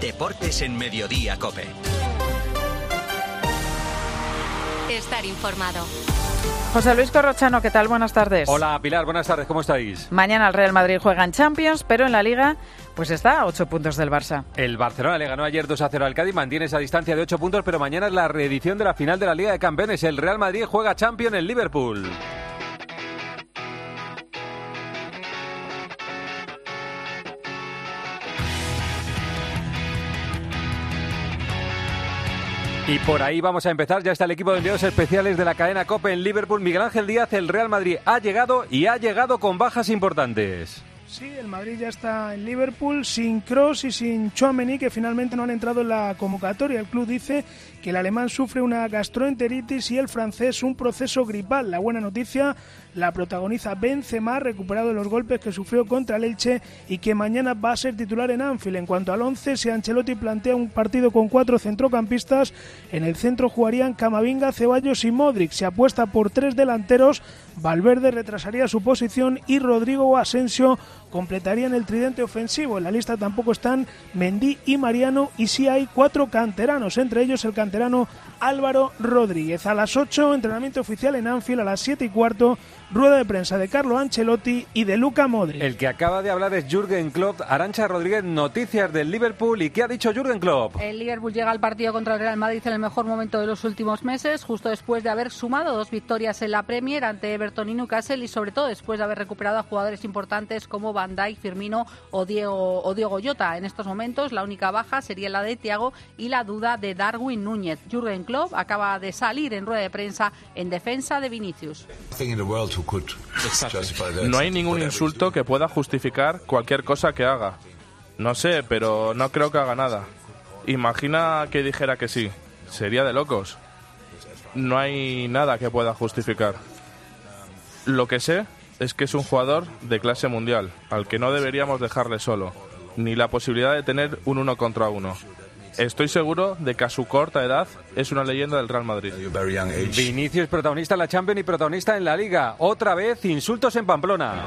Deportes en Mediodía Cope. Estar informado. José Luis Corrochano, ¿qué tal? Buenas tardes. Hola Pilar, buenas tardes, ¿cómo estáis? Mañana el Real Madrid juega en Champions, pero en la Liga pues está a 8 puntos del Barça. El Barcelona le ganó ayer 2 a 0 al Cádiz, mantiene esa distancia de 8 puntos, pero mañana es la reedición de la final de la Liga de Campeones. El Real Madrid juega Champions en Liverpool. Y por ahí vamos a empezar. Ya está el equipo de enviados especiales de la cadena COPE en Liverpool. Miguel Ángel Díaz, el Real Madrid ha llegado y ha llegado con bajas importantes. Sí, el Madrid ya está en Liverpool sin Cross y sin Chouameni que finalmente no han entrado en la convocatoria. El club dice que el alemán sufre una gastroenteritis y el francés un proceso gripal. La buena noticia la protagoniza Benzema, recuperado de los golpes que sufrió contra el Elche y que mañana va a ser titular en Anfield. En cuanto al 11, si Ancelotti plantea un partido con cuatro centrocampistas, en el centro jugarían Camavinga, Ceballos y Modric. Se apuesta por tres delanteros, Valverde retrasaría su posición y Rodrigo Asensio completarían el tridente ofensivo. En la lista tampoco están Mendy y Mariano y sí hay cuatro canteranos, entre ellos el canterano Álvaro Rodríguez. A las 8, entrenamiento oficial en Anfield, a las 7 y cuarto, rueda de prensa de Carlo Ancelotti y de Luca Modric. El que acaba de hablar es Jürgen Klopp. Arancha Rodríguez, noticias del Liverpool. ¿Y qué ha dicho Jürgen Klopp? El Liverpool llega al partido contra el Real Madrid en el mejor momento de los últimos meses, justo después de haber sumado dos victorias en la Premier ante Everton y Newcastle y sobre todo después de haber recuperado a jugadores importantes como Van Dijk, Firmino o Diego, o Diego Jota. En estos momentos la única baja sería la de Thiago y la duda de Darwin Núñez. Jürgen Klopp acaba de salir en rueda de prensa en defensa de Vinicius. No hay ningún insulto que pueda justificar cualquier cosa que haga. No sé, pero no creo que haga nada. Imagina que dijera que sí. Sería de locos. No hay nada que pueda justificar. Lo que sé es que es un jugador de clase mundial, al que no deberíamos dejarle solo, ni la posibilidad de tener un uno contra uno. Estoy seguro de que a su corta edad es una leyenda del Real Madrid. Vinicius protagonista en la Champions y protagonista en la Liga. Otra vez insultos en Pamplona.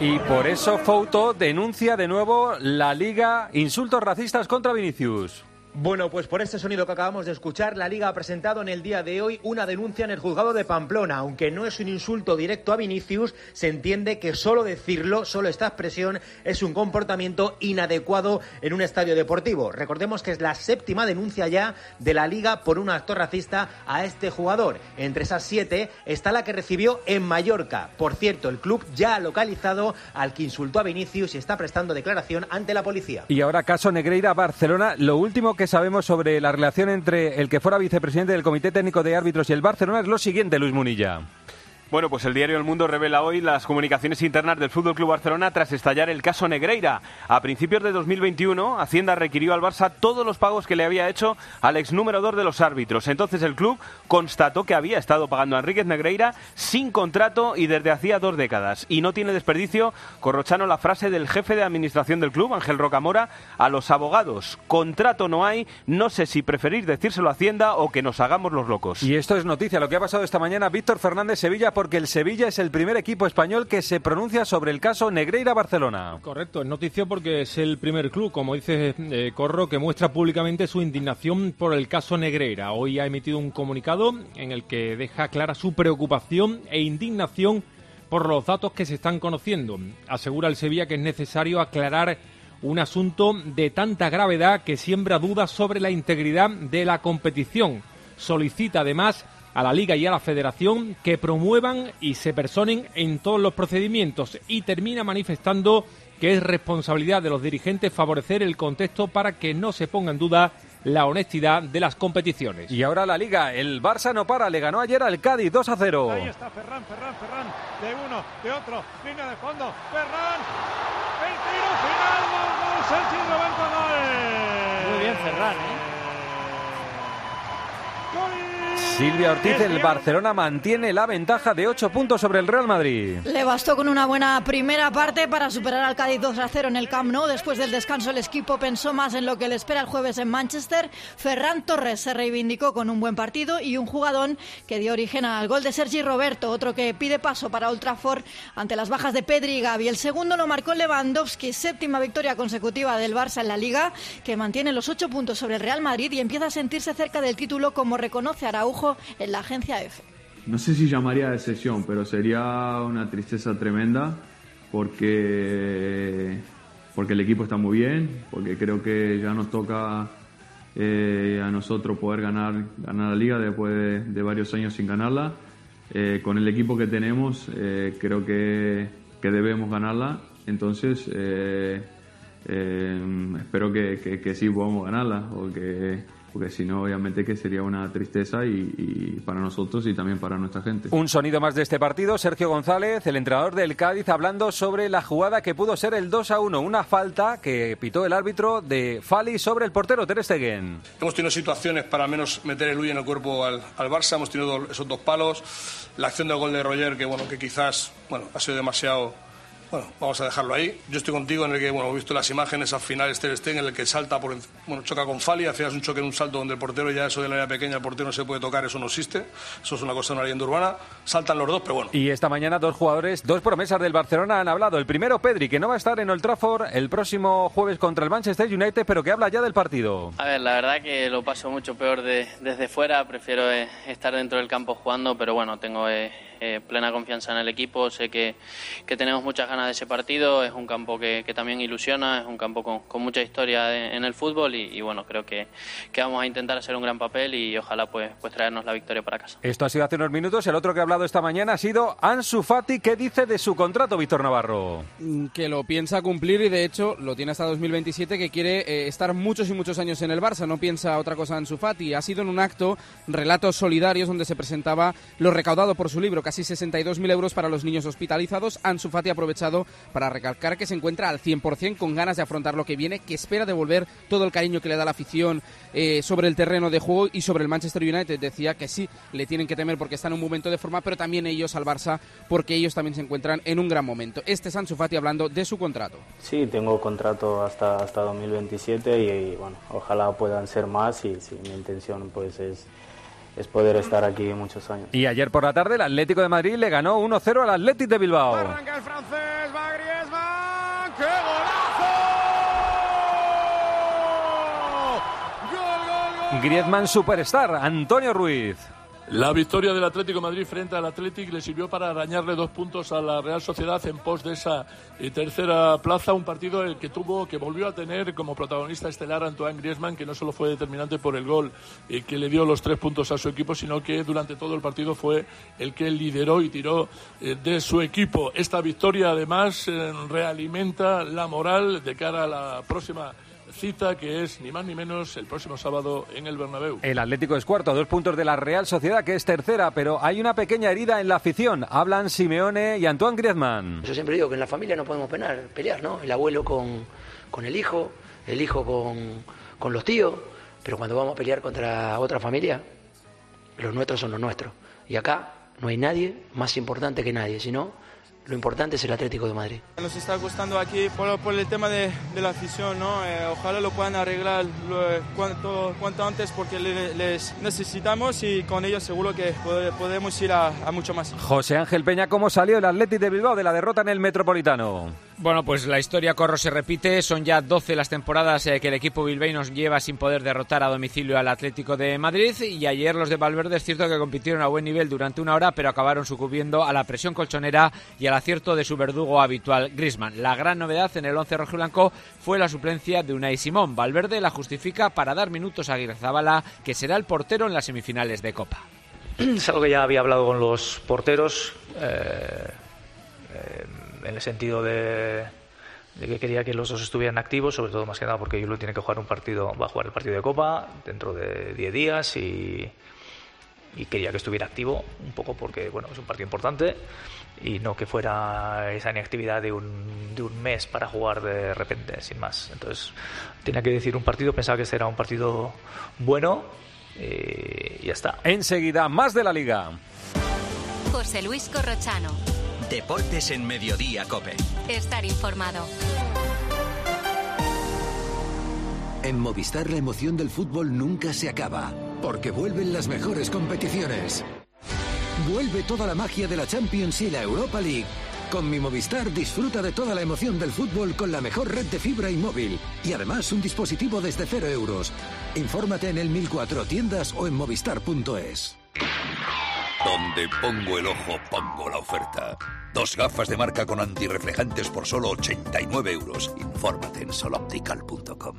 Y por eso Fouto denuncia de nuevo la Liga insultos racistas contra Vinicius. Bueno, pues por este sonido que acabamos de escuchar, la Liga ha presentado en el día de hoy una denuncia en el juzgado de Pamplona. Aunque no es un insulto directo a Vinicius, se entiende que solo decirlo, solo esta expresión, es un comportamiento inadecuado en un estadio deportivo. Recordemos que es la séptima denuncia ya de la Liga por un acto racista a este jugador. Entre esas siete está la que recibió en Mallorca. Por cierto, el club ya ha localizado al que insultó a Vinicius y está prestando declaración ante la policía. Y ahora caso Negreira Barcelona. Lo último sabemos sobre la relación entre el que fuera vicepresidente del Comité Técnico de Árbitros y el Barcelona es lo siguiente, Luis Munilla. Bueno, pues el diario El Mundo revela hoy las comunicaciones internas del Fútbol Club Barcelona tras estallar el caso Negreira. A principios de 2021, Hacienda requirió al Barça todos los pagos que le había hecho al ex número 2 de los árbitros. Entonces el club constató que había estado pagando a Enríquez Negreira sin contrato y desde hacía dos décadas. Y no tiene desperdicio, corrochano la frase del jefe de administración del club, Ángel Rocamora, a los abogados. Contrato no hay, no sé si preferir decírselo a Hacienda o que nos hagamos los locos. Y esto es noticia, lo que ha pasado esta mañana, Víctor Fernández Sevilla porque el Sevilla es el primer equipo español que se pronuncia sobre el caso Negreira-Barcelona. Correcto, es noticia porque es el primer club, como dice eh, Corro, que muestra públicamente su indignación por el caso Negreira. Hoy ha emitido un comunicado en el que deja clara su preocupación e indignación por los datos que se están conociendo. Asegura el Sevilla que es necesario aclarar un asunto de tanta gravedad que siembra dudas sobre la integridad de la competición. Solicita además a la Liga y a la Federación que promuevan y se personen en todos los procedimientos y termina manifestando que es responsabilidad de los dirigentes favorecer el contexto para que no se ponga en duda la honestidad de las competiciones. Y ahora la Liga, el Barça no para, le ganó ayer al Cádiz 2 a 0. Ahí está Ferran, Ferran, Ferran, de uno, de otro, línea de fondo, Ferran, el tiro final, gol, gol, Sánchez Roberto, gol. Muy bien Ferran, ¿eh? Silvia Ortiz, el Barcelona mantiene la ventaja de 8 puntos sobre el Real Madrid. Le bastó con una buena primera parte para superar al Cádiz 2 a 0 en el Camp Nou. Después del descanso, el equipo pensó más en lo que le espera el jueves en Manchester. Ferran Torres se reivindicó con un buen partido y un jugadón que dio origen al gol de Sergi Roberto, otro que pide paso para Old ante las bajas de Pedri y Gavi. El segundo lo marcó Lewandowski, séptima victoria consecutiva del Barça en la Liga, que mantiene los 8 puntos sobre el Real Madrid y empieza a sentirse cerca del título, como reconoce Araujo en la agencia EFE. No sé si llamaría de sesión, pero sería una tristeza tremenda porque, porque el equipo está muy bien, porque creo que ya nos toca eh, a nosotros poder ganar, ganar la liga después de, varios años sin ganarla. Eh, con el equipo que tenemos eh, creo que, que, debemos ganarla, entonces espero que, que, que sí podamos ganarla o que porque si no, obviamente que sería una tristeza y, para nosotros y también para nuestra gente. Un sonido más de este partido, Sergio González, el entrenador del Cádiz, hablando sobre la jugada que pudo ser el 2 a 1, una falta que pitó el árbitro de Fali sobre el portero Ter Stegen. Hemos tenido situaciones para menos meter el huye en el cuerpo al, Barça, hemos tenido esos dos palos, la acción del gol de Roger que bueno que quizás bueno ha sido demasiado bueno, vamos a dejarlo ahí. Yo estoy contigo en el que, bueno, he visto las imágenes al final, este Stegen, en el que salta, por, bueno, choca con Fali, hacías un choque en un salto donde el portero ya eso de la área pequeña, el portero no se puede tocar, eso no existe. Eso es una cosa de una leyenda urbana. Saltan los dos, pero bueno. Y esta mañana dos jugadores, dos promesas del Barcelona han hablado. El primero, Pedri, que no va a estar en Old Trafford el próximo jueves contra el Manchester United, pero que habla ya del partido. A ver, la verdad que lo paso mucho peor desde fuera. Prefiero eh, estar dentro del campo jugando, pero bueno, tengo... Eh, eh, plena confianza en el equipo, sé que, que, tenemos muchas ganas de ese partido, es un campo que, que también ilusiona, es un campo con, con mucha historia en el fútbol y, bueno, creo que, que, vamos a intentar hacer un gran papel y ojalá pues, pues traernos la victoria para casa. Esto ha sido hace unos minutos, el otro que ha hablado esta mañana ha sido Ansu Fati, ¿qué dice de su contrato, Víctor Navarro? Mm, que lo piensa cumplir y de hecho lo tiene hasta 2027, que quiere eh, estar muchos y muchos años en el Barça, no piensa otra cosa Ansu Fati. Ha sido en un acto, Relatos Solidarios, donde se presentaba lo recaudado por su libro, casi 62.000 euros para los niños hospitalizados. Ansu Fati ha aprovechado para recalcar que se encuentra al 100% con ganas de afrontar lo que viene, que espera devolver todo el cariño que le da la afición eh, sobre el terreno de juego y sobre el Manchester United. Decía que sí, le tienen que temer porque está en un momento de forma, pero también ellos al Barça porque ellos también se encuentran en un gran momento. Este es Ansu Fati hablando de su contrato. Sí, tengo contrato hasta, hasta 2027 y, bueno, ojalá puedan ser más y mi intención pues es es poder estar aquí muchos años. Y ayer por la tarde el Atlético de Madrid le ganó 1-0 al Atlético de Bilbao. Arranca el francés, va Griezmann, ¡qué golazo! ¡Gol, gol, gol! Griezmann superstar, Antonio Ruiz. La victoria del Atlético Madrid frente al Atlético le sirvió para arañarle dos puntos a la Real Sociedad en pos de esa eh, tercera plaza, un partido el que tuvo, que volvió a tener como protagonista estelar Antoine Griezmann, que no solo fue determinante por el gol eh, que le dio los tres puntos a su equipo, sino que durante todo el partido fue el que lideró y tiró eh, de su equipo. Esta victoria además realimenta la moral de cara a la próxima cita que es ni más ni menos el próximo sábado en el Bernabéu. El Atlético es cuarto, dos puntos de la Real Sociedad que es tercera, pero hay una pequeña herida en la afición. Hablan Simeone y Antoine Griezmann. Yo siempre digo que en la familia no podemos penar, pelear, ¿no? El abuelo con, con el hijo, el hijo con, con los tíos, pero cuando vamos a pelear contra otra familia, los nuestros son los nuestros. Y acá no hay nadie más importante que nadie, sino lo importante es el Atlético de Madrid. Nos está costando aquí por, el tema de, la afición, ¿no? Eh, ojalá lo puedan arreglar cuanto, cuanto antes porque les necesitamos y con ellos seguro que podemos ir a, mucho más. José Ángel Peña, ¿cómo salió el Atlético de Bilbao de la derrota en el Metropolitano? Bueno, pues la historia Corro se repite. Son ya 12 las temporadas eh, que el equipo nos lleva sin poder derrotar a domicilio al Atlético de Madrid. Y ayer los de Valverde es cierto que compitieron a buen nivel durante una hora, pero acabaron sucumbiendo a la presión colchonera y al acierto de su verdugo habitual, Grisman. La gran novedad en el 11 rojiblanco fue la suplencia de Unai Simón. Valverde la justifica para dar minutos a Aguirre Zabala, que será el portero en las semifinales de Copa. Es algo que ya había hablado con los porteros. Eh, eh, en el sentido de, que quería que los dos estuvieran activos, sobre todo más que nada porque Yulo tiene que jugar un partido, va a jugar el partido de Copa dentro de 10 días y, quería que estuviera activo un poco porque bueno es un partido importante y no que fuera esa inactividad de un, de un mes para jugar de repente, sin más. Entonces tenía que decir un partido, pensaba que este era un partido bueno y ya está. Enseguida, más de la liga. José Luis Corrochano. Deportes en Mediodía, Cope. Estar informado. En Movistar la emoción del fútbol nunca se acaba, porque vuelven las mejores competiciones. Vuelve toda la magia de la Champions y la Europa League. Con mi Movistar disfruta de toda la emoción del fútbol con la mejor red de fibra y móvil. Y además un dispositivo desde cero euros. Infórmate en el 1004 tiendas o en movistar.es. Donde pongo el ojo, pongo la oferta. Dos gafas de marca con antirreflejantes por solo 89 euros. Infórmate en soloptical.com.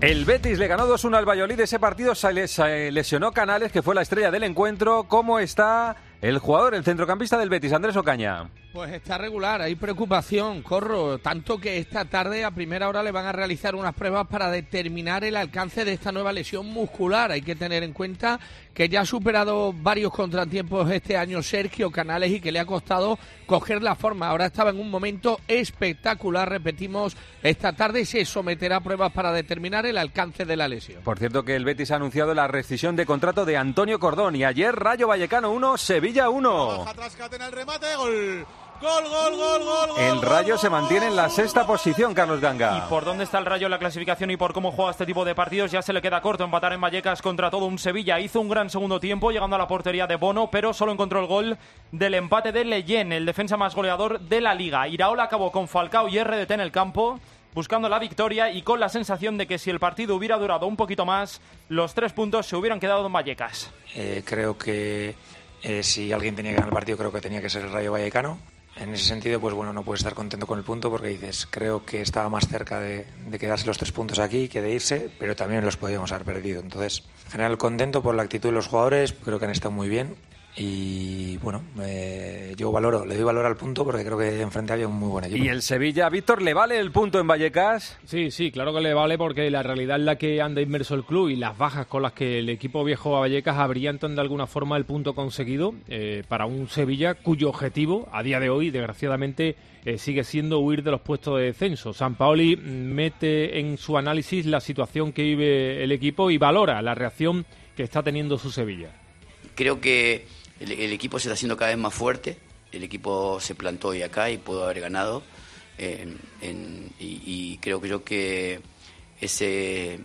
El Betis le ganó 2-1 al Valladolid. Ese partido se lesionó Canales, que fue la estrella del encuentro. ¿Cómo está el jugador, el centrocampista del Betis, Andrés Ocaña? Pues está regular, hay preocupación, Corro, tanto que esta tarde a primera hora le van a realizar unas pruebas para determinar el alcance de esta nueva lesión muscular. Hay que tener en cuenta que ya ha superado varios contratiempos este año Sergio Canales y que le ha costado coger la forma. Ahora estaba en un momento espectacular, repetimos, esta tarde se someterá a pruebas para determinar el alcance de la lesión. Por cierto que el Betis ha anunciado la rescisión de contrato de Antonio Cordón y ayer Rayo Vallecano 1, Sevilla 1. el remate, gol. Gol, gol, gol, gol, El Rayo se mantiene en la sexta posición, Carlos Ganga. ¿Y por dónde está el Rayo en la clasificación y por cómo juega este tipo de partidos? Ya se le queda corto empatar en Vallecas contra todo un Sevilla. Hizo un gran segundo tiempo llegando a la portería de Bono, pero solo encontró el gol del empate de Leyen, el defensa más goleador de la liga. Iraola acabó con Falcao y RDT en el campo buscando la victoria y con la sensación de que si el partido hubiera durado un poquito más, los tres puntos se hubieran quedado en Vallecas. Eh, creo que eh, si alguien tenía que ganar el partido, creo que tenía que ser el Rayo Vallecano en ese sentido, pues bueno, no puedes estar contento con el punto porque dices, creo que estaba más cerca de, quedarse los tres puntos aquí que de irse, pero también los podíamos haber perdido. Entonces, en general contento por la actitud de los jugadores, creo que han estado muy bien y bueno, yo valoro, le doy valor al punto porque creo que enfrente había un muy buen equipo. ¿Y el Sevilla, Víctor, le vale el punto en Vallecas? Sí, sí, claro que le vale porque la realidad es la que anda inmerso el club y las bajas con las que el equipo viejo a Vallecas abrillantan de alguna forma el punto conseguido eh, para un Sevilla cuyo objetivo a día de hoy, desgraciadamente, eh, sigue siendo huir de los puestos de descenso. San Paoli mete en su análisis la situación que vive el equipo y valora la reacción que está teniendo su Sevilla. Creo que el, equipo se está haciendo cada vez más fuerte, el equipo se plantó hoy acá y pudo haber ganado. y, creo que yo que ese,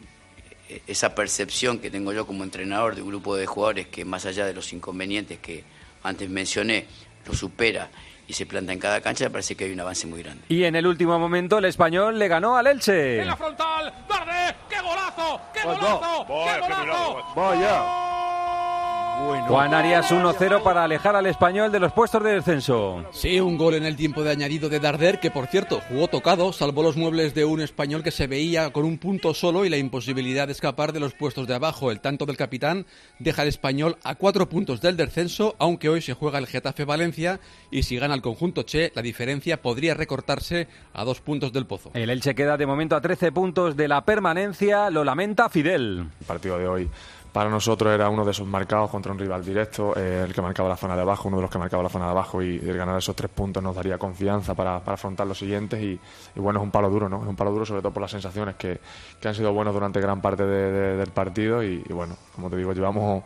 esa percepción que tengo yo como entrenador de un grupo de jugadores que más allá de los inconvenientes que antes mencioné, lo supera y se planta en cada cancha, me parece que hay un avance muy grande. Y en el último momento el español le ganó al Elche. En la frontal, Darde, qué golazo, qué golazo, qué golazo. Vaya. Juan Arias 1-0 para alejar al español de los puestos de descenso. Sí, un gol en el tiempo de añadido de Darder, que por cierto jugó tocado, salvó los muebles de un español que se veía con un punto solo y la imposibilidad de escapar de los puestos de abajo. El tanto del capitán deja al español a cuatro puntos del descenso, aunque hoy se juega el Getafe Valencia y si gana el conjunto Che, la diferencia podría recortarse a dos puntos del pozo. El Elche queda de momento a 13 puntos de la permanencia, lo lamenta Fidel. El partido de hoy para nosotros era uno de esos marcados contra un rival directo, eh, el que marcaba la zona de abajo, uno de los que marcaba la zona de abajo y el ganar esos tres puntos nos daría confianza para, afrontar los siguientes y, bueno, es un palo duro, ¿no? Es un palo duro sobre todo por las sensaciones que, han sido buenas durante gran parte del partido y, bueno, como te digo, llevamos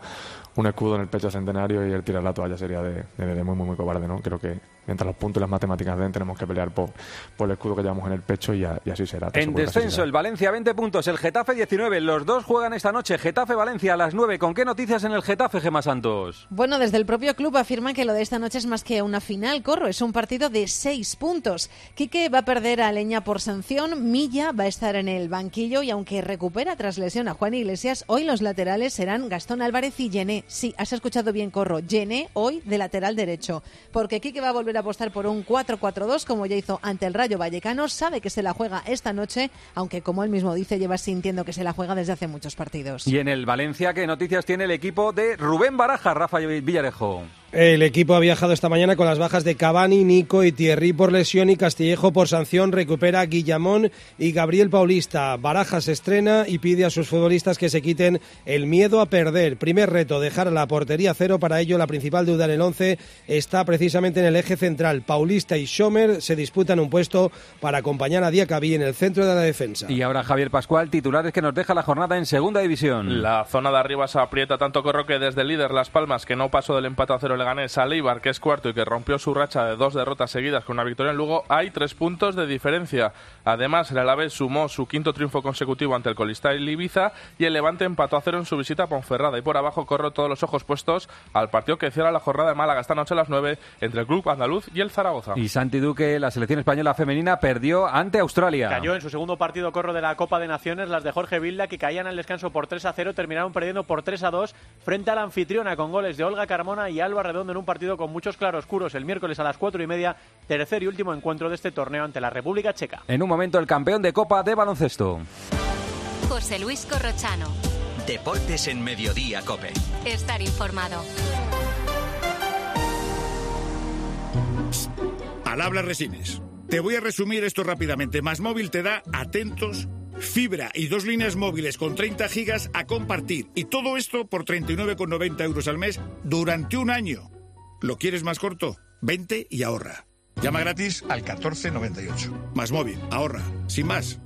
un escudo en el pecho centenario y el tirar la toalla sería de, de, muy, muy, muy cobarde, ¿no? Creo que mientras los puntos y las matemáticas den, tenemos que pelear por, por el escudo que llevamos en el pecho y, así será. En descenso, el Valencia 20 puntos, el Getafe 19. Los dos juegan esta noche. Getafe-Valencia a las 9. ¿Con qué noticias en el Getafe, Gema Santos? Bueno, desde el propio club afirman que lo de esta noche es más que una final, Corro. Es un partido de 6 puntos. Quique va a perder a Leña por sanción. Milla va a estar en el banquillo y aunque recupera tras lesión a Juan Iglesias, hoy los laterales serán Gastón Álvarez y Llené. Sí, has escuchado bien, Corro. Llené hoy de lateral derecho. Porque Quique va a volver a apostar por un 4-4-2 como ya hizo ante el Rayo Vallecano. Sabe que se la juega esta noche, aunque como él mismo dice, lleva sintiendo que se la juega desde hace muchos partidos. Y en el Valencia, ¿qué noticias tiene el equipo de Rubén Baraja, Rafa Villarejo? El equipo ha viajado esta mañana con las bajas de Cavani, Nico y Thierry por lesión y Castillejo por sanción. Recupera Guillamón y Gabriel Paulista. Barajas estrena y pide a sus futbolistas que se quiten el miedo a perder. Primer reto, dejar la portería cero. Para ello, la principal duda en el 11 está precisamente en el eje central. Paulista y Schomer se disputan un puesto para acompañar a Diacabí en el centro de la defensa. Y ahora Javier Pascual, titulares que nos deja la jornada en segunda división. La zona de arriba se aprieta tanto Corro que desde el líder Las Palmas, que no pasó del empate a cero Leganés a Leibar, que es cuarto y que rompió su racha de dos derrotas seguidas con una victoria en Lugo, hay tres puntos de diferencia. Además, el Alavés sumó su quinto triunfo consecutivo ante el Colista y Ibiza y el Levante empató a cero en su visita a Ponferrada. Y por abajo corro todos los ojos puestos al partido que cierra la jornada de Málaga esta noche a las 9 entre el Club Andaluz y el Zaragoza. Y Santi Duque, la selección española femenina, perdió ante Australia. Cayó en su segundo partido corro de la Copa de Naciones, las de Jorge Vilda, que caían al descanso por 3 a 0, terminaron perdiendo por 3 a 2 frente a la anfitriona con goles de Olga Carmona y Alba Redondo en un partido con muchos claroscuros el miércoles a las 4 y media, tercer y último encuentro de este torneo ante la República Checa. En un momento, el campeón de Copa de baloncesto. José Luis Corrochano. Deportes en Mediodía, Cope. Estar informado. Al habla Resines. Te voy a resumir esto rápidamente. Más móvil te da atentos, fibra y dos líneas móviles con 30 gigas a compartir. Y todo esto por 39,90 euros al mes durante un año. ¿Lo quieres más corto? Vente y ahorra. Llama gratis al 1498. Más móvil, ahorra. Sin más.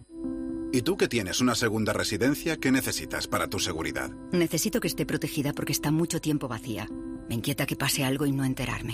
¿Y tú que tienes una segunda residencia, qué necesitas para tu seguridad? Necesito que esté protegida porque está mucho tiempo vacía. Me inquieta que pase algo y no enterarme.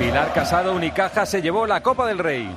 Pilar Casado, Unicaja se llevó la Copa del Rey.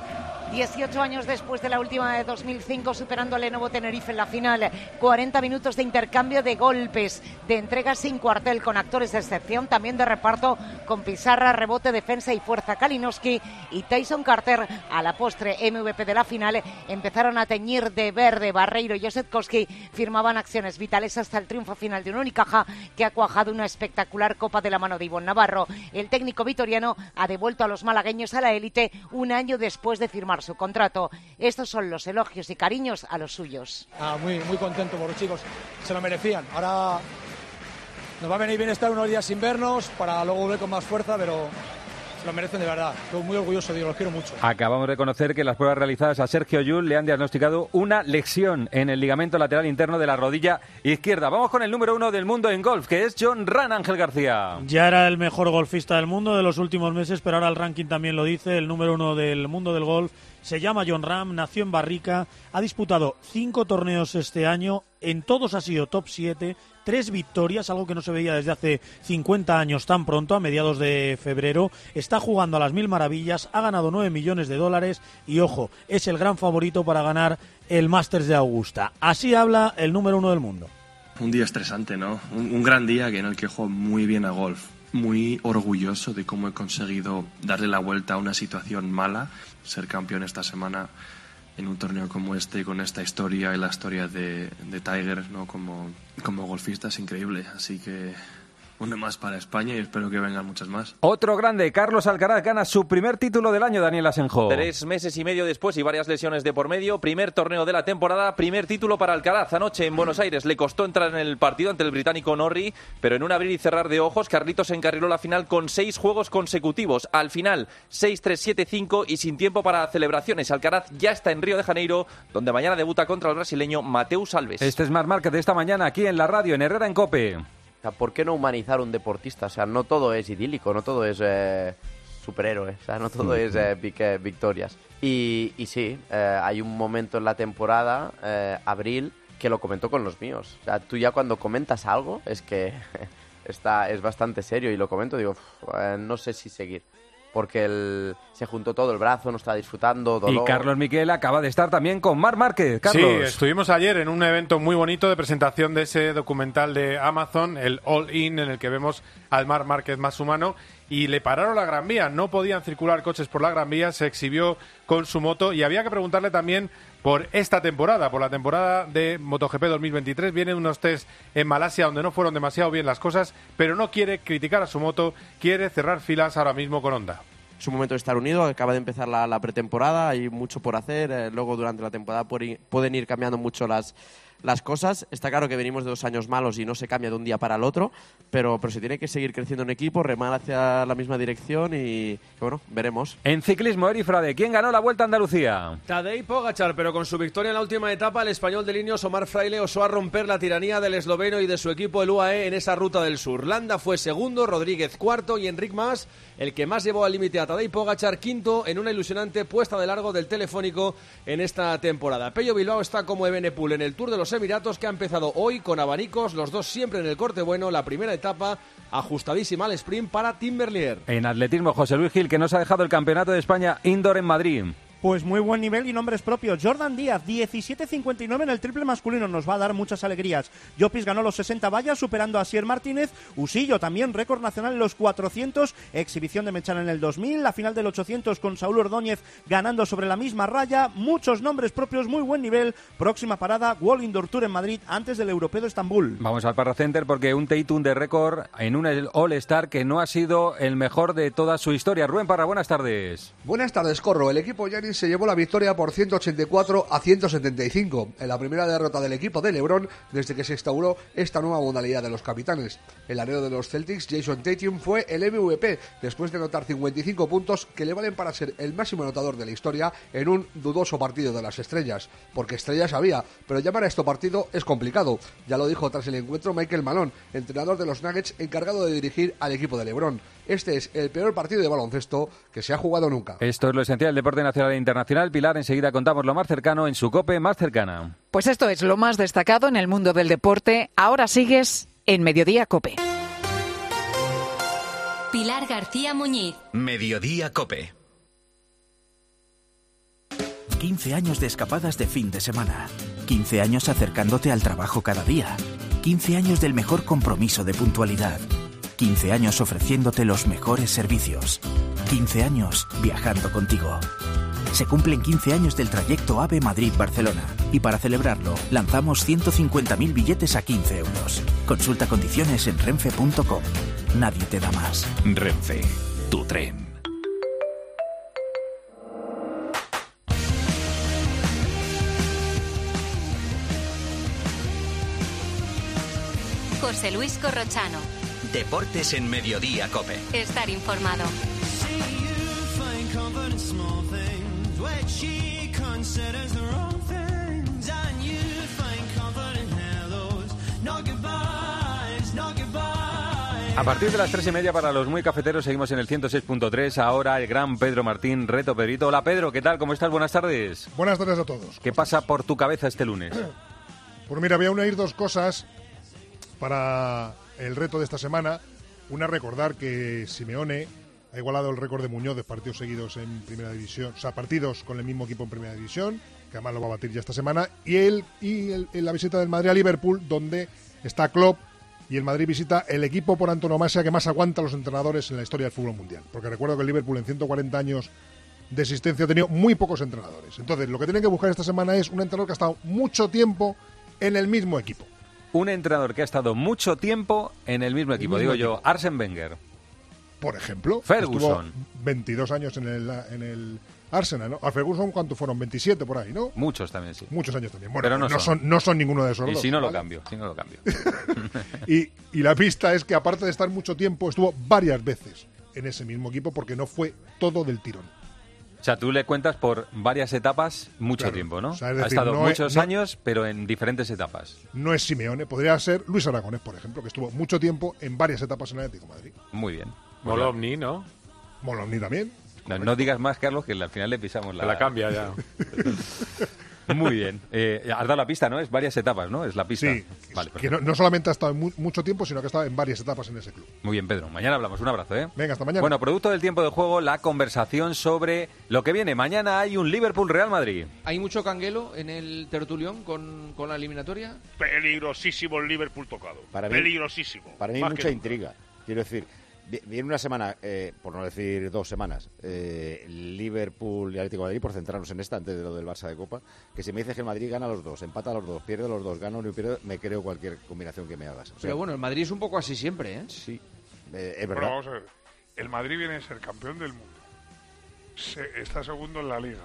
18 años después de la última de 2005, superando al Lenovo Tenerife en la final. 40 minutos de intercambio de golpes, de entregas sin cuartel, con actores de excepción, también de reparto, con Pizarra, rebote, defensa y fuerza. Kalinowski y Tyson Carter, a la postre MVP de la final, empezaron a teñir de verde. Barreiro y Josetkowski firmaban acciones vitales hasta el triunfo final de un Unicaja que ha cuajado una espectacular Copa de la mano de Ivonne Navarro. El técnico vitoriano ha devuelto a los malagueños a la élite un año después de firmar su contrato. Estos son los elogios y cariños a los suyos. Ah, muy, muy contento por los chicos, se lo merecían. Ahora nos va a venir bien estar unos días sin vernos para luego volver con más fuerza, pero se lo merecen de verdad. Estoy muy orgulloso de ellos, los quiero mucho. Acabamos de conocer que las pruebas realizadas a Sergio Yul le han diagnosticado una lesión en el ligamento lateral interno de la rodilla izquierda. Vamos con el número uno del mundo en golf, que es John Ran Ángel García. Ya era el mejor golfista del mundo de los últimos meses, pero ahora el ranking también lo dice. El número uno del mundo del golf se llama John Ram, nació en Barrica, ha disputado cinco torneos este año, en todos ha sido top 7, tres victorias, algo que no se veía desde hace 50 años tan pronto, a mediados de febrero. Está jugando a las mil maravillas, ha ganado 9 millones de dólares y, ojo, es el gran favorito para ganar el Masters de Augusta. Así habla el número uno del mundo. Un día estresante, ¿no? Un, gran día en el que juego muy bien a golf. Muy orgulloso de cómo he conseguido darle la vuelta a una situación mala, ser campeón esta semana en un torneo como este, con esta historia y la historia de, de Tiger ¿no? como, como golfista es increíble. Así que una más para España y espero que vengan muchas más. Otro grande, Carlos Alcaraz gana su primer título del año, Daniel Asenjo. Tres meses y medio después y varias lesiones de por medio, primer torneo de la temporada, primer título para Alcaraz. Anoche en Buenos Aires le costó entrar en el partido ante el británico Norrie, pero en un abrir y cerrar de ojos, Carlitos encarriló la final con seis juegos consecutivos. Al final, 6-3-7-5 y sin tiempo para celebraciones. Alcaraz ya está en Río de Janeiro, donde mañana debuta contra el brasileño Mateus Alves. Este es Mar Market de esta mañana aquí en la radio, en Herrera en Cope. Sea, ¿por qué no humanizar un deportista? O sea, no todo es idílico, no todo es eh, superhéroe, o sea, no todo es eh, vic- eh, victorias. Y, y sí, eh, hay un momento en la temporada, abril, que lo comentó con los míos. O sea, tú ya cuando comentas algo es que está, es bastante serio y lo comento, digo, "Uf, eh, no sé si seguir. Porque el- se juntó todo el brazo, no está disfrutando, dolor. Y Carlos Miquel acaba de estar también con Mar Márquez. Carlos. Sí, estuvimos ayer en un evento muy bonito de presentación de ese documental de Amazon, el All In, en el que vemos al Mar Márquez más humano. y le pararon la Gran Vía. No podían circular coches por la Gran Vía, se exhibió con su moto y había que preguntarle también por esta temporada, por la temporada de MotoGP 2023. Vienen unos test en Malasia donde no fueron demasiado bien las cosas, pero no quiere criticar a su moto, quiere cerrar filas ahora mismo con Honda. Es un momento de estar unido, acaba de empezar la, pretemporada, hay mucho por hacer, eh, luego durante la temporada pueden ir cambiando mucho las, las cosas. Está claro que venimos de dos años malos y no se cambia de un día para el otro, pero, pero se tiene que seguir creciendo en equipo, remar hacia la misma dirección y, bueno, veremos. En ciclismo, Eri Frade, ¿quién ganó la Vuelta a Andalucía? Tadej Pogachar, pero con su victoria en la última etapa, el español de líneas Omar Fraile osó a romper la tiranía del esloveno y de su equipo el UAE en esa ruta del sur. Landa fue segundo, Rodríguez cuarto y Enric Mas, el que más llevó al límite a Tadej Pogachar, quinto en una ilusionante puesta de largo del telefónico en esta temporada. Pello Bilbao está como Ebenepul en el Tour de los Emiratos que ha empezado hoy con abanicos, los dos siempre en el corte bueno, la primera etapa ajustadísima al sprint para Tim Merlier. En atletismo, José Luis Gil, que nos ha dejado el Campeonato de España Indoor en Madrid. Pues muy buen nivel y nombres propios. Jordan Díaz, 17.59 en el triple masculino, nos va a dar muchas alegrías. Jopis ganó los 60 vallas, superando a Sier Martínez. Usillo también, récord nacional en los 400. Exhibición de Mechana en el 2000. La final del 800 con Saúl Ordóñez ganando sobre la misma raya. Muchos nombres propios, muy buen nivel. Próxima parada, Wall Indoor Tour en Madrid, antes del Europeo de Estambul. Vamos al Parra Center porque un Tatum de récord en un All-Star que no ha sido el mejor de toda su historia. Rubén Parra, buenas tardes. Buenas tardes, Corro. El equipo Se llevó la victoria por 184 a 175 en la primera derrota del equipo de LeBron desde que se instauró esta nueva modalidad de los capitanes. El areo de los Celtics, Jason Tatum, fue el MVP después de anotar 55 puntos que le valen para ser el máximo anotador de la historia en un dudoso partido de las estrellas. Porque estrellas había, pero llamar a esto partido es complicado. Ya lo dijo tras el encuentro Michael Malone, entrenador de los Nuggets encargado de dirigir al equipo de LeBron. Este es el peor partido de baloncesto que se ha jugado nunca. Esto es lo esencial del deporte nacional e internacional. Pilar, enseguida contamos lo más cercano en su cope más cercana. Pues esto es lo más destacado en el mundo del deporte. Ahora sigues en Mediodía Cope. Pilar García Muñiz. Mediodía Cope. 15 años de escapadas de fin de semana. 15 años acercándote al trabajo cada día. 15 años del mejor compromiso de puntualidad. 15 años ofreciéndote los mejores servicios. 15 años viajando contigo. Se cumplen 15 años del trayecto AVE Madrid-Barcelona y para celebrarlo lanzamos 150.000 billetes a 15 euros. Consulta condiciones en renfe.com. Nadie te da más. Renfe, tu tren. José Luis Corrochano. Deportes en Mediodía Cope. Estar informado. A partir de las tres y media para los muy cafeteros seguimos en el 106.3. Ahora el gran Pedro Martín, Reto Pedrito. Hola Pedro, ¿qué tal? ¿Cómo estás? Buenas tardes. Buenas tardes a todos. ¿Qué pasa por tu cabeza este lunes? Pues mira, voy a unir dos cosas para el reto de esta semana. Una, recordar que Simeone ha igualado el récord de Muñoz de partidos seguidos en Primera División, o sea, partidos con el mismo equipo en Primera División, que además lo va a batir ya esta semana, y él y el- en la visita del Madrid a Liverpool, donde está Klopp y el Madrid visita el equipo por antonomasia que más aguanta a los entrenadores en la historia del fútbol mundial. Porque recuerdo que el Liverpool en 140 años de existencia ha tenido muy pocos entrenadores. Entonces, lo que tienen que buscar esta semana es un entrenador que ha estado mucho tiempo en el mismo equipo. Un entrenador que ha estado mucho tiempo en el mismo equipo, mismo digo yo. Arsen Wenger. Por ejemplo, Ferguson. estuvo 22 años en el, en el Arsenal, ¿no? A Ferguson, ¿cuántos fueron? 27 por ahí, ¿no? Muchos también, sí. Muchos años también. Bueno, Pero no no, son. no son ninguno de esos Y dos. si no lo cambio, si no lo cambio. Y, y la pista es que, aparte de estar mucho tiempo, estuvo varias veces en ese mismo equipo porque no fue todo del tirón. O sea, tú le cuentas por varias etapas mucho Claro. tiempo, ¿no? O sea, es ha estado no es- muchos no- años, pero en diferentes etapas. No es Simeone, podría ser Luis Aragonés, por ejemplo, que estuvo mucho tiempo en varias etapas en el Atlético de Madrid. Muy bien. Molovni, ¿no? Molovni también. No, no digas más, Carlos, que al final le pisamos la... Que la cambia ya. Muy bien. Eh, has dado la pista, ¿no? Es varias etapas, ¿no? Es la pista. Sí, Vale, que no, no solamente ha estado en mu- mucho tiempo, sino que ha estado en varias etapas en ese club. Muy bien, Pedro. Mañana hablamos. Un abrazo, ¿eh? Venga, hasta mañana. Bueno, producto del tiempo de juego, la conversación sobre lo que viene. Mañana hay un Liverpool-Real Madrid. ¿Hay mucho canguelo en el tertulión con, con la eliminatoria? Peligrosísimo el Liverpool tocado. Para mí- Peligrosísimo. Para mí Más mucha que intriga. Quiero decir, viene una semana, eh, por no decir dos semanas, eh, Liverpool y Atlético de Madrid, por centrarnos en esta antes de lo del Barça de Copa, que si me dices que el Madrid gana los dos, empata los dos, pierde los dos, gana uno y pierde, me creo cualquier combinación que me hagas. O sea, Pero bueno, el Madrid es un poco así siempre, ¿eh? Sí, eh, es Bueno, verdad. vamos a ver. El Madrid viene a ser campeón del mundo. Se- está segundo en la Liga.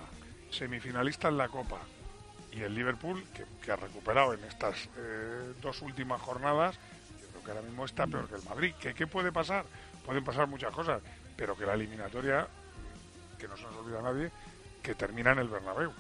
Semifinalista en la Copa. Y el Liverpool, que, que ha recuperado en estas eh, dos últimas jornadas, yo creo que ahora mismo está peor que el Madrid. ¿Qué, ¿Qué puede pasar? Pueden pasar muchas cosas, pero que la eliminatoria, que no se nos olvida a nadie, que termina en el Bernabéu.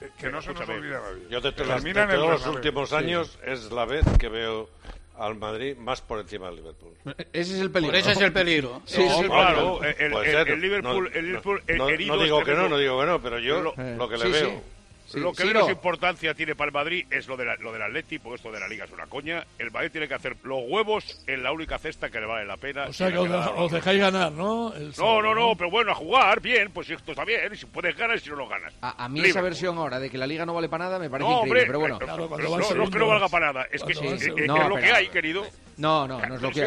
Eh, Que no se nos olvida a nadie. Yo de, Que todas- termina de en el todos los Bernabéu. últimos Sí. años es la vez que veo al Madrid más por encima del Liverpool. Ese es el peligro. Por ese es el peligro. Sí, No, sí, claro, el- el- el Liverpool- No, el Liverpool no, herido no digo este que no, no digo que no, pero yo Lo- lo que le sí, sí. lo que menos importancia tiene para el Madrid es lo, de la- lo del Atleti, porque esto de la Liga es una coña. El Madrid tiene que hacer los huevos en la única cesta que le vale la pena. O sea que os, da dejáis ganar, ¿no? El No, sábado, no, no, pero bueno, a jugar, bien, pues esto está bien. y Si puedes ganar y si no lo ganas. A, a mí Libre. esa versión ahora de que la Liga no vale para nada me parece No, increíble, hombre, pero bueno. eh, pero- pero no, no es que no valga para nada, es que, Sí. eh, eh, No, es lo que hay, querido. No, no, no es lo que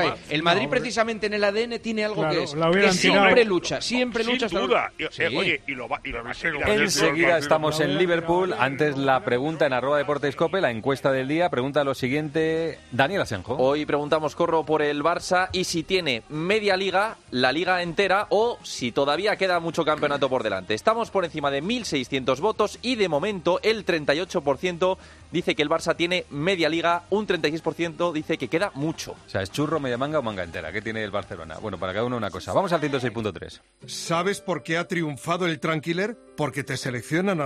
hay. El Madrid precisamente en el ADN tiene algo Claro, que es que siempre lucha, siempre Sin lucha el- duda. Eh, Sí. Oye, y lo va, y lo va a seguir Enseguida estamos en Liverpool. Antes la pregunta en arroba deportes cope, la encuesta del día. Pregunta lo siguiente, Daniel Asenjo. Hoy preguntamos, Corro, por el Barça y si tiene media liga, la liga entera o si todavía queda mucho campeonato por delante. Estamos por encima de 1.600 votos y de momento el 38% dice que el Barça tiene media liga, un 36% dice que queda mucho. O sea, ¿es churro, media manga o manga entera? ¿Qué tiene el Barcelona? Bueno, para cada uno una cosa. Vamos al 106.3. ¿Sabes por qué ha triunfado el Tranquiler? Porque te seleccionan a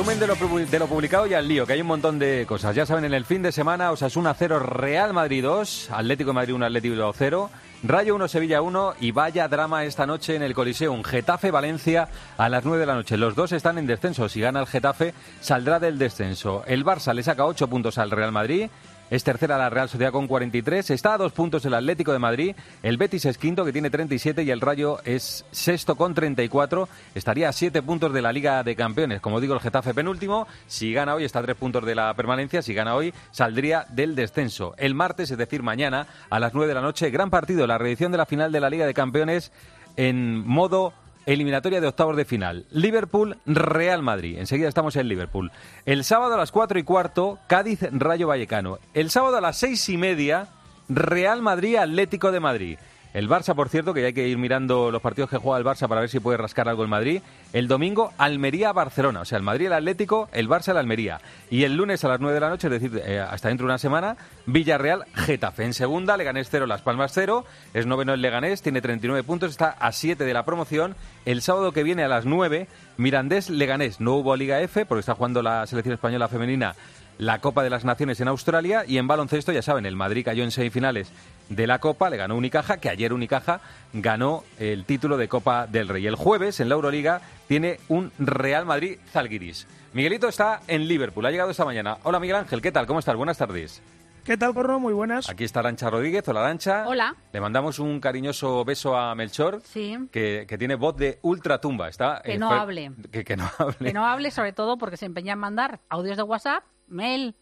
Resumen de lo, de lo publicado y al lío, que hay un montón de cosas. Ya saben, en el fin de semana, Osasuna 0, Real Madrid 2, Atlético de Madrid 1, Atlético 0, Rayo 1, Sevilla 1 y vaya drama esta noche en el Coliseum. Getafe, Valencia a las 9 de la noche. Los dos están en descenso. Si gana el Getafe, saldrá del descenso. El Barça le saca 8 puntos al Real Madrid. Es tercera la Real Sociedad con 43. Está a dos puntos el Atlético de Madrid. El Betis es quinto, que tiene 37. Y el Rayo es sexto con 34. Estaría a siete puntos de la Liga de Campeones. Como digo, el Getafe penúltimo. Si gana hoy, está a tres puntos de la permanencia. Si gana hoy, saldría del descenso. El martes, es decir, mañana, a las 9 de la noche, gran partido. La reedición de la final de la Liga de Campeones en modo eliminatoria de octavos de final. Liverpool-Real Madrid. Enseguida estamos en Liverpool. El sábado a las 4 y cuarto, Cádiz-Rayo Vallecano. El sábado a las seis y media, Real Madrid-Atlético de Madrid. El Barça, por cierto, que ya hay que ir mirando los partidos que juega el Barça para ver si puede rascar algo el Madrid. El domingo, Almería-Barcelona. O sea, el Madrid, el Atlético, el Barça, el Almería. Y el lunes a las 9 de la noche, es decir, eh, hasta dentro de una semana, Villarreal-Getafe. En segunda, Leganés 0, Las Palmas 0. Es noveno el Leganés, tiene 39 puntos, está a 7 de la promoción. El sábado que viene a las 9, Mirandés-Leganés. No hubo Liga F porque está jugando la selección española femenina la Copa de las Naciones en Australia y en baloncesto, ya saben, el Madrid cayó en semifinales de la Copa, le ganó Unicaja, que ayer Unicaja ganó el título de Copa del Rey. El jueves, en la Euroliga, tiene un Real Madrid-Zalgiris. Miguelito está en Liverpool, ha llegado esta mañana. Hola Miguel Ángel, ¿qué tal? ¿Cómo estás? Buenas tardes. ¿Qué tal, Corro? Muy buenas. Aquí está Arancha Rodríguez. Hola, Arancha. Hola. Le mandamos un cariñoso beso a Melchor, Sí. que, que tiene voz de ultratumba. Está, Que eh, no fue- hable. Que, que no hable. Que no hable, sobre todo porque se empeña en mandar audios de WhatsApp, mail.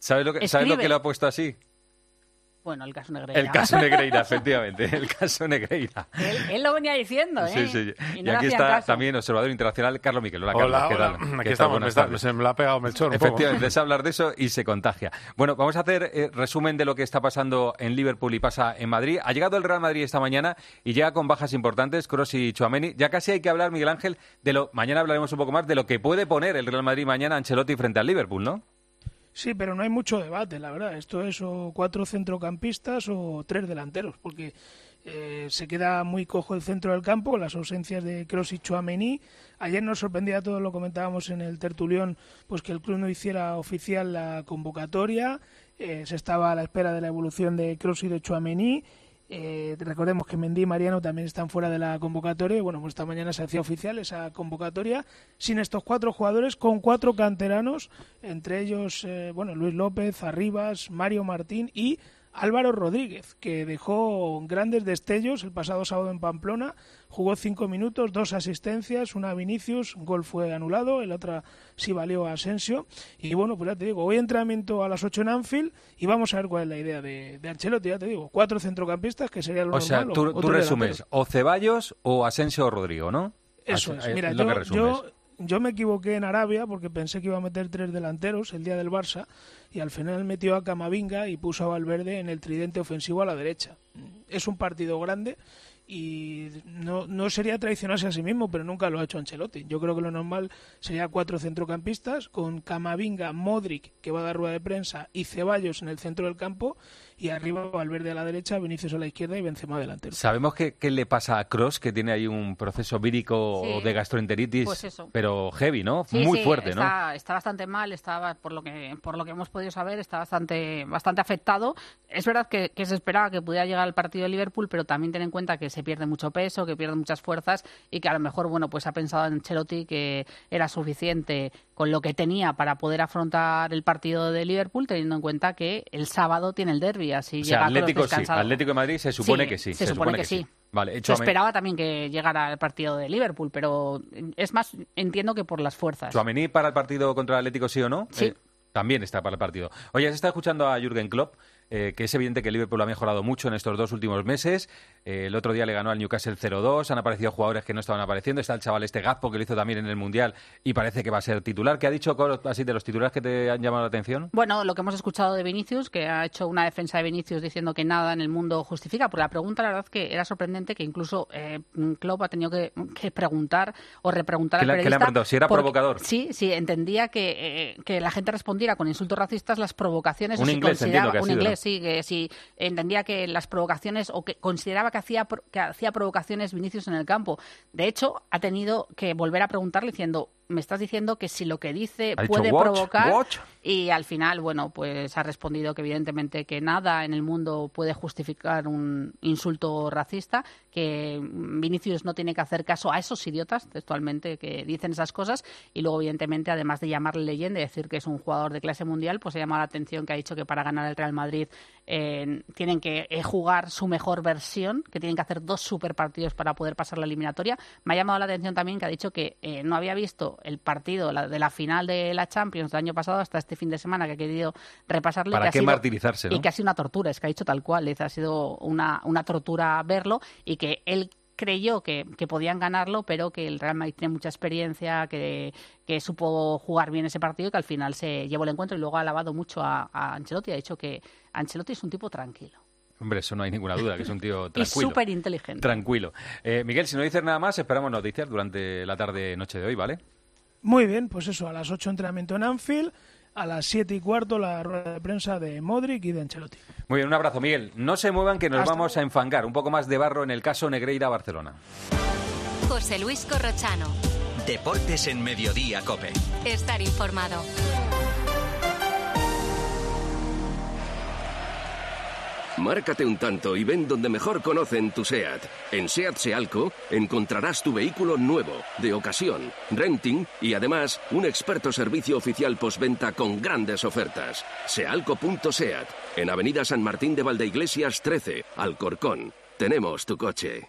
¿Sabes lo que, ¿Sabes lo que lo ha puesto así? Bueno, el caso Negreira. El caso Negreira, efectivamente. El caso Negreira. él, él lo venía diciendo, ¿eh? Sí, sí. Y no aquí está caso. también observador internacional Carlos Miquel. Hola, Hola, Carlos. ¿qué hola. tal? Aquí ¿Qué tal? estamos, Buenas me está- me la ha pegado Melchor. Efectivamente, es hablar de eso y se contagia. Bueno, vamos a hacer eh, resumen de lo que está pasando en Liverpool y pasa en Madrid. Ha llegado el Real Madrid esta mañana y llega con bajas importantes, Kroos y Chouameni. Ya casi hay que hablar, Miguel Ángel, de lo. Mañana hablaremos un poco más de lo que puede poner el Real Madrid mañana Ancelotti frente al Liverpool, ¿no? Sí, pero no hay mucho debate, la verdad. Esto es o cuatro centrocampistas o tres delanteros, porque eh, se queda muy cojo el centro del campo con las ausencias de Kroos y Chouameni. Ayer nos sorprendía todos, lo comentábamos en el tertulión, pues que el club no hiciera oficial la convocatoria. Eh, se estaba a la espera de la evolución de Kroos y de Chouameni. Eh, recordemos que Mendy y Mariano también están fuera de la convocatoria. y Bueno, pues esta mañana se hacía oficial esa convocatoria sin estos cuatro jugadores, con cuatro canteranos, entre ellos, eh, bueno, Luis López, Arribas, Mario Martín y Álvaro Rodríguez, que dejó grandes destellos el pasado sábado en Pamplona. Jugó cinco minutos, dos asistencias, una a Vinicius, un gol fue anulado, el otra sí valió a Asensio. Y bueno, pues ya te digo, hoy entrenamiento a las 8 en Anfield y vamos a ver cuál es la idea de, de Ancelotti, ya te digo, cuatro centrocampistas, que sería lo O sea, tú, o- tú resumes delantero. o Ceballos o Asensio o Rodrigo, ¿no? Eso es. Mira, yo, que resumes. yo, yo me equivoqué en Arabia porque pensé que iba a meter tres delanteros el día del Barça y al final metió a Camavinga y puso a Valverde en el tridente ofensivo a la derecha. Es un partido grande y no, no sería traicionarse a sí mismo, pero nunca lo ha hecho Ancelotti. Yo creo que lo normal sería cuatro centrocampistas con Camavinga, Modric, que va a dar rueda de prensa, y Ceballos en el centro del campo y arriba Valverde a la derecha, Vinicius a la izquierda y Benzema delantero. Sabemos que, qué le pasa a Cross, que tiene ahí un proceso vírico Sí. de gastroenteritis, Pues eso. pero heavy, ¿no? Sí, Muy sí, fuerte, ¿no? está, Está bastante mal, está, por lo que por lo que hemos podido saber, está bastante bastante afectado. Es verdad que, que se esperaba que pudiera llegar al partido de Liverpool, pero también ten en cuenta que se pierde mucho peso, que pierde muchas fuerzas y que a lo mejor, bueno, pues ha pensado en Chelotti que era suficiente con lo que tenía para poder afrontar el partido de Liverpool, teniendo en cuenta que el sábado tiene el derby, así O sea, llega Atlético sí. Atlético de Madrid se supone Sí, que sí. se supone que sí. Vale, Se esperaba también que llegara al partido de Liverpool, pero es más, entiendo que por las fuerzas. Chouameni para el partido contra el Atlético, sí o no? Sí. Eh, también está para el partido. Oye, se está escuchando a Jürgen Klopp, eh, que es evidente que el Liverpool ha mejorado mucho en estos dos últimos meses. Eh, el otro día le ganó al Newcastle 0-2, han aparecido jugadores que no estaban apareciendo. Está el chaval este Gazpo, que lo hizo también en el Mundial y parece que va a ser titular. ¿Qué ha dicho así de los titulares que te han llamado la atención? Bueno, lo que hemos escuchado de Vinicius, que ha hecho una defensa de Vinicius diciendo que nada en el mundo justifica, porque la pregunta, la verdad, que era sorprendente que incluso eh, Klopp ha tenido que, que preguntar o repreguntar ¿Qué al le- qué le han periodista. ¿Si era porque- provocador? Sí, sí, entendía que, eh, que la gente respondiera con insultos racistas las provocaciones. o Un si inglés, consideraba- entiendo que ha Un sido, inglés, sí, que si entendía que las provocaciones o que consideraba que hacía, que hacía provocaciones Vinicius en el campo. De hecho, ha tenido que volver a preguntarle diciendo, me estás diciendo que si lo que dice puede "Watch, provocar watch". y al final, bueno, pues ha respondido que evidentemente que nada en el mundo puede justificar un insulto racista, que Vinicius no tiene que hacer caso a esos idiotas, textualmente, que dicen esas cosas, y luego, evidentemente, además de llamarle leyenda y decir que es un jugador de clase mundial, pues ha llamado la atención que ha dicho que para ganar el Real Madrid eh, tienen que eh, jugar su mejor versión, que tienen que hacer dos super partidos para poder pasar la eliminatoria. Me ha llamado la atención también que ha dicho que eh, no había visto el partido la- de la final de la Champions del año pasado hasta este fin de semana, que ha querido repasarlo. y ¿Para que ha qué sido- martirizarse, no? Y que ha sido una tortura, es que ha dicho tal cual, dice, ha sido una, una tortura verlo y que él creyó que, que podían ganarlo, pero que el Real Madrid tiene mucha experiencia, que, que supo jugar bien ese partido y que al final se llevó el encuentro y luego ha alabado mucho a, a Ancelotti. Ha dicho que Ancelotti es un tipo tranquilo Hombre, eso no hay ninguna duda, que es un tío y tranquilo. súper inteligente. Tranquilo. Eh, Miguel, si no dices nada más, esperamos noticias durante la tarde-noche de hoy, ¿vale? Muy bien, pues eso, a las 8 entrenamiento en Anfield, a las 7 y cuarto la rueda de prensa de Modric y de Ancelotti. Muy bien, un abrazo, Miguel. No se muevan que nos Hasta vamos a enfangar un poco más de barro en el caso Negreira-Barcelona. José Luis Corrochano. Deportes en Mediodía, Cope. Estar informado. Márcate un tanto y ven donde mejor conocen tu SEAT. En SEAT Sealco encontrarás tu vehículo nuevo, de ocasión, renting y además un experto servicio oficial postventa con grandes ofertas. Sealco.seat, en Avenida San Martín de Valdeiglesias 13, Alcorcón. Tenemos tu coche.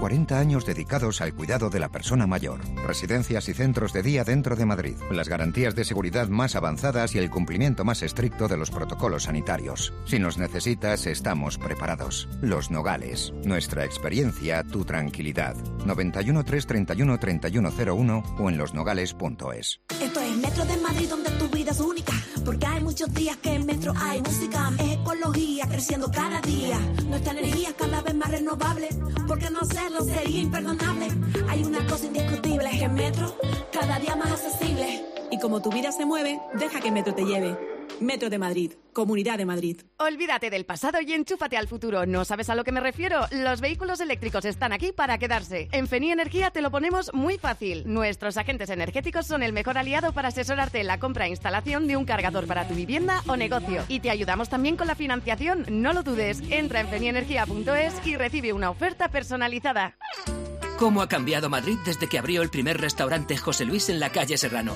40 años dedicados al cuidado de la persona mayor. Residencias y centros de día dentro de Madrid. Las garantías de seguridad más avanzadas y el cumplimiento más estricto de los protocolos sanitarios. Si nos necesitas, estamos preparados. Los Nogales. Nuestra experiencia, tu tranquilidad. 91 331 3101 o en losnogales.es. Esto es Metro de Madrid donde tu vida es única. Porque hay muchos días que en Metro hay música. Es ecología creciendo cada día. Nuestra energía cada vez más renovable. Porque no hacerlo sería imperdonable. Hay una cosa indiscutible, es que Metro cada día más accesible. Y como tu vida se mueve, deja que Metro te lleve. Metro de Madrid, Comunidad de Madrid. Olvídate del pasado y enchúfate al futuro. ¿No sabes a lo que me refiero? Los vehículos eléctricos están aquí para quedarse. En Feni Energía te lo ponemos muy fácil. Nuestros agentes energéticos son el mejor aliado para asesorarte en la compra e instalación de un cargador para tu vivienda o negocio. Y te ayudamos también con la financiación. No lo dudes. Entra en fenienergia.es y recibe una oferta personalizada. ¿Cómo ha cambiado Madrid desde que abrió el primer restaurante José Luis en la calle Serrano?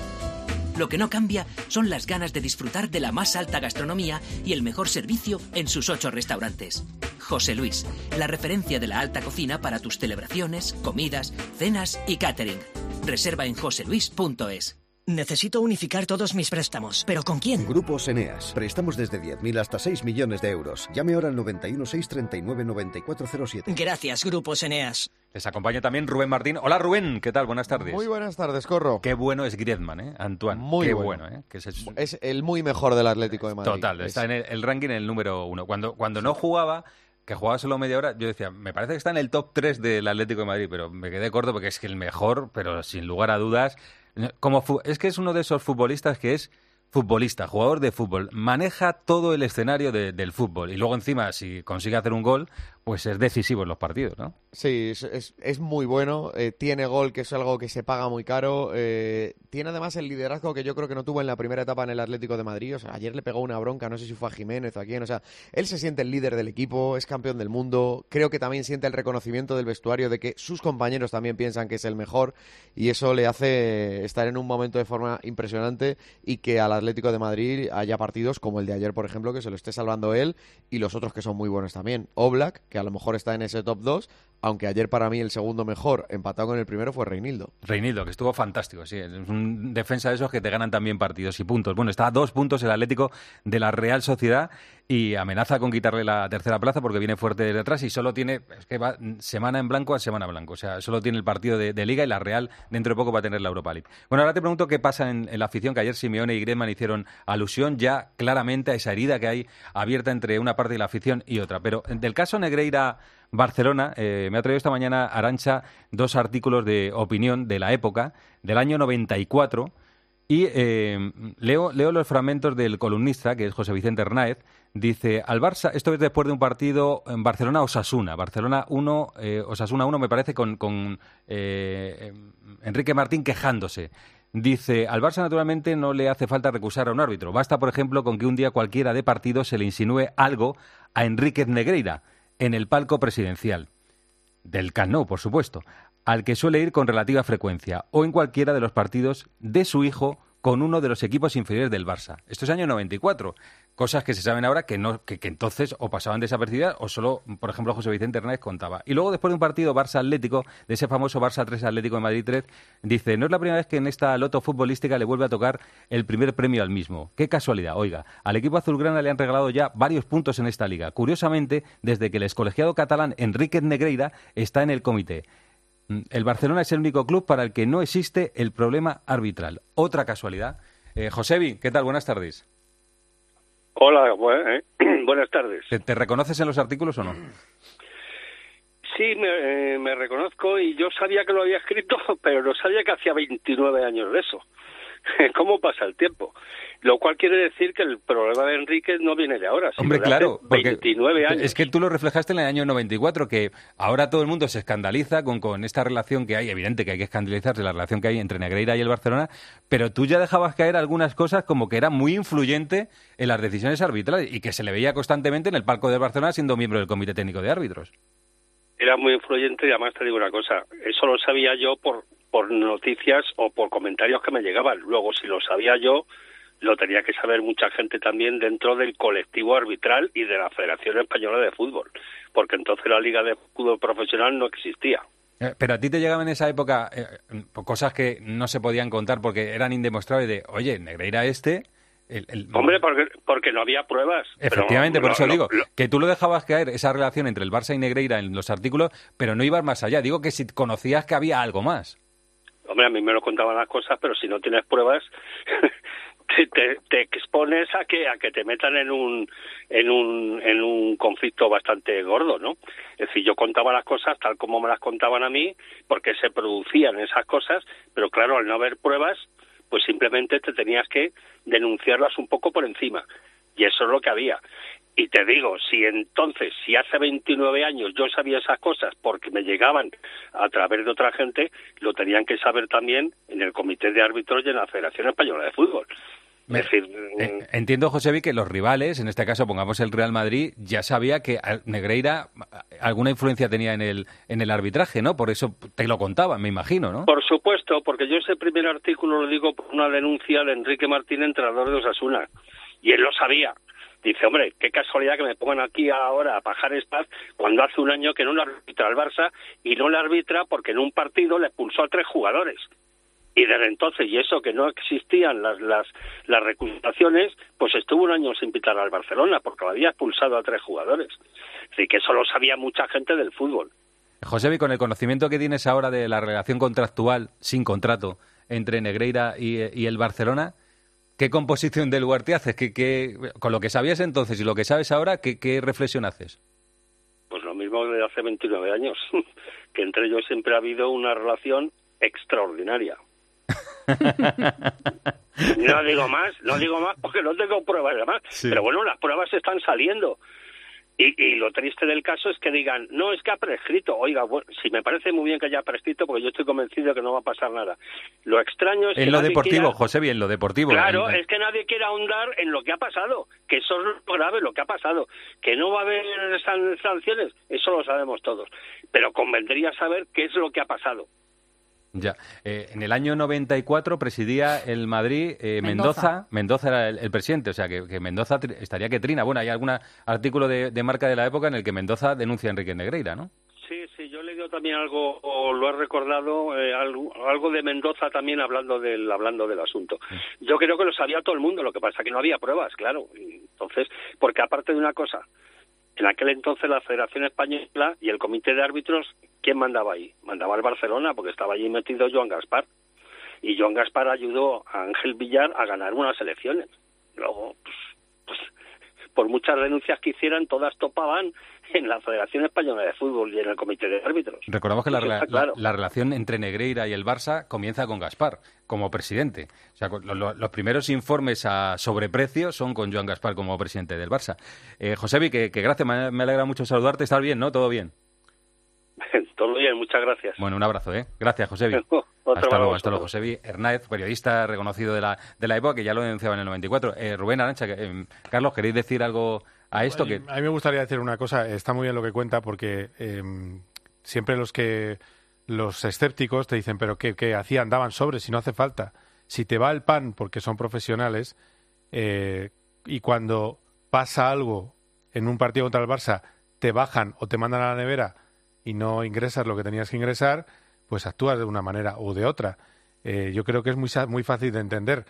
Lo que no cambia son las ganas de disfrutar de la más alta gastronomía y el mejor servicio en sus ocho restaurantes. José Luis, la referencia de la alta cocina para tus celebraciones, comidas, cenas y catering. Reserva en joseluis.es. Necesito unificar todos mis préstamos. ¿Pero con quién? Grupos Eneas. Préstamos desde 10.000 hasta 6 millones de euros. Llame ahora al 91 639 9407. Gracias, Grupos Eneas. Les acompaña también Rubén Martín. Hola Rubén, ¿qué tal? Buenas tardes. Muy buenas tardes, Corro. Qué bueno es Griezmann, ¿eh? Antoine. Muy Qué bueno, ¿eh? Que es... el muy mejor del Atlético de Madrid. Total, está en el, ranking en el número uno. Cuando, cuando no jugaba que jugaba solo media hora, yo decía, me parece que está en el top 3 del Atlético de Madrid, pero me quedé corto porque es que el mejor, pero sin lugar a dudas, como es que es uno de esos futbolistas que es futbolista, jugador de fútbol, maneja todo el escenario del fútbol. Y luego encima si consigue hacer un gol, pues es decisivo en los partidos, ¿no? Sí, es, es, muy bueno, eh, tiene gol, que es algo que se paga muy caro, eh, tiene además el liderazgo que yo creo que no tuvo en la primera etapa en el Atlético de Madrid, o sea, ayer le pegó una bronca, no sé si fue a Jiménez o a quién, o sea, él se siente el líder del equipo, es campeón del mundo, creo que también siente el reconocimiento del vestuario de que sus compañeros también piensan que es el mejor y eso le hace estar en un momento de forma impresionante y que al Atlético de Madrid haya partidos como el de ayer, por ejemplo, que se lo esté salvando él y los otros que son muy buenos también. Oblak, que a lo mejor está en ese top 2, aunque ayer para mí el segundo mejor, empatado con el primero, fue Reinildo. Reinildo, que estuvo fantástico, sí. Es un defensa de esos que te ganan también partidos y puntos. Bueno, está a dos puntos el Atlético de la Real Sociedad y amenaza con quitarle la tercera plaza porque viene fuerte de atrás y solo tiene, es que va semana en blanco a semana blanco. O sea, solo tiene el partido de, Liga y la Real dentro de poco va a tener la Europa League. Bueno, ahora te pregunto qué pasa en, la afición, que ayer Simeone y Griezmann hicieron alusión ya claramente a esa herida que hay abierta entre una parte de la afición y otra. Pero del caso Negreira Barcelona, eh, me ha traído esta mañana Arancha dos artículos de opinión de la época, del año 94, y eh, leo, leo los fragmentos del columnista, que es José Vicente Hernáez, dice, al Barça, esto es después de un partido en Barcelona-Osasuna, Barcelona 1, eh, Osasuna 1 me parece con, con Enrique Martín quejándose. Dice, al Barça naturalmente no le hace falta recusar a un árbitro. Basta, por ejemplo, con que un día cualquiera de partido se le insinúe algo a Enríquez Negreira en el palco presidencial, del Camp por supuesto, al que suele ir con relativa frecuencia, o en cualquiera de los partidos de su hijo con uno de los equipos inferiores del Barça. Esto es año 94. Cosas que se saben ahora que, no, que, entonces o pasaban desapercibidas o solo, por ejemplo, José Vicente Hernández contaba. Y luego, después de un partido Barça-Atlético, de ese famoso Barça 3 Atlético de Madrid 3, dice, no es la primera vez que en esta loto futbolística le vuelve a tocar el primer premio al mismo. Qué casualidad. Oiga, al equipo azulgrana le han regalado ya varios puntos en esta liga. Curiosamente, desde que el excolegiado catalán Enrique Negreira está en el comité. Mm, el Barcelona es el único club para el que no existe el problema arbitral. Otra casualidad. Eh, Josebi, ¿qué tal? Buenas tardes. Hola, eh, buenas tardes. ¿Te, reconoces en los artículos o no? Sí, me, me, reconozco y yo sabía que lo había escrito, pero no sabía que hacía 29 años de eso. cómo pasa el tiempo. Lo cual quiere decir que el problema de Enrique no viene de ahora, sino Hombre, de claro, hace porque 29 años. es que tú lo reflejaste en el año 94, que ahora todo el mundo se escandaliza con, con esta relación que hay, evidente que hay que escandalizarse, la relación que hay entre Negreira y el Barcelona, pero tú ya dejabas caer algunas cosas como que era muy influyente en las decisiones arbitrales y que se le veía constantemente en el palco del Barcelona siendo miembro del Comité Técnico de Árbitros. Era muy influyente y además te digo una cosa, eso lo sabía yo por, por noticias o por comentarios que me llegaban. Luego, si lo sabía yo, lo tenía que saber mucha gente también dentro del colectivo arbitral y de la Federación Española de Fútbol, porque entonces la Liga de Fútbol Profesional no existía. Eh, Pero a ti te llegaban en esa época eh, cosas que no se podían contar porque eran indemostrables de, oye, Negreira este... el- el- Hombre, porque, porque no había pruebas. Pero Efectivamente, por eso lo- digo lo- que tú lo dejabas caer, esa relación entre el Barça y Negreira en los artículos, pero no ibas más allá. Digo que si conocías que había algo más. Hombre, a mí me lo contaban las cosas, pero si no tienes pruebas, te, te, te expones a que a que te metan en un en un en un conflicto bastante gordo, ¿no? Es decir, yo contaba las cosas tal como me las contaban a mí, porque se producían esas cosas, pero claro, al no haber pruebas, pues simplemente te tenías que denunciarlas un poco por encima. Y eso es lo que había. Y te digo, si entonces, si hace 29 años yo sabía esas cosas porque me llegaban a través de otra gente, lo tenían que saber también en el Comité de Árbitros y en la Federación Española de Fútbol. Me- Es decir, Eh, entiendo, Josevi, que los rivales, en este caso pongamos el Real Madrid, ya sabía que Negreira alguna influencia tenía en el, en el arbitraje, ¿no? Por eso te lo contaban, me imagino, ¿no? Por supuesto, porque yo ese primer artículo lo digo por una denuncia de Enrique Martín, entrenador de Osasuna, y él lo sabía. Dice, hombre, qué casualidad que me pongan aquí ahora a pajar Spaz cuando hace un año que no le arbitra al Barça y no le arbitra porque en un partido le expulsó a tres jugadores. Y desde entonces, y eso que no existían las, las, las recusaciones, pues estuvo un año sin pitar al Barcelona porque lo había expulsado a tres jugadores. Así que eso lo sabía mucha gente del fútbol. Josevi, con el conocimiento que tienes ahora de la relación contractual sin contrato entre Negreira y, y el Barcelona, ¿qué composición del lugar te haces? ¿Qué, qué- con lo que sabías entonces y lo que sabes ahora, ¿qué, qué reflexión haces? Pues lo mismo de hace 29 años, que entre ellos siempre ha habido una relación extraordinaria. No digo más, no digo más porque no tengo pruebas de más, Sí. pero bueno, las pruebas están saliendo. Y, y lo triste del caso es que digan, no, es que ha prescrito. Oiga, bueno, si me parece muy bien que haya prescrito, porque yo estoy convencido de que no va a pasar nada. Lo extraño es que En lo deportivo, quiera- Josevi, en lo deportivo. Claro, es que nadie quiere ahondar en lo que ha pasado, que eso es lo grave, lo que ha pasado. Que no va a haber san- sanciones, eso lo sabemos todos. Pero convendría saber qué es lo que ha pasado. Ya. Eh, en el año 94 presidía el Madrid eh, Mendoza. Mendoza. Mendoza era el, el presidente, o sea que, que Mendoza tri- estaría que trina. Bueno, hay algún artículo de, de marca de la época en el que Mendoza denuncia a Enrique Negreira, ¿no? Sí, sí, yo he leído también algo, o lo he recordado, eh, algo, algo de Mendoza también hablando del, hablando del asunto. Yo creo que lo sabía todo el mundo, lo que pasa que no había pruebas, claro. Entonces, porque aparte de una cosa, en aquel entonces la Federación Española y el Comité de Árbitros, ¿quién mandaba ahí? Mandaba el Barcelona, porque estaba allí metido Joan Gaspar. Y Joan Gaspar ayudó a Ángel Villar a ganar unas elecciones. Luego, pues, pues, por muchas denuncias que hicieran, todas topaban en la Federación Española de Fútbol y en el Comité de Árbitros. Recordamos que la, claro. la- la relación entre Negreira y el Barça comienza con Gaspar como presidente. O sea, lo- lo- los primeros informes a sobreprecio son con Joan Gaspar como presidente del Barça. Eh, que, que gracias, me, me alegra mucho saludarte. ¿Estás bien, no? ¿Todo bien? Todo bien, muchas gracias. Bueno, un abrazo, ¿eh? Gracias, Josevi. Otro hasta luego, hasta luego. Josevi Hernández, periodista reconocido de la, de la época, que ya lo denunciaba en el 94. Eh, Rubén Arancha, que, eh, Carlos, ¿queréis decir algo a esto? que A mí me gustaría decir una cosa, está muy bien lo que cuenta porque eh, siempre los que los escépticos te dicen, pero ¿qué, qué hacían? Daban sobres si no hace falta. Si te va el pan porque son profesionales eh, y cuando pasa algo en un partido contra el Barça te bajan o te mandan a la nevera y no ingresas lo que tenías que ingresar, pues actúas de una manera o de otra. Eh, yo creo que es muy, sa- muy fácil de entender.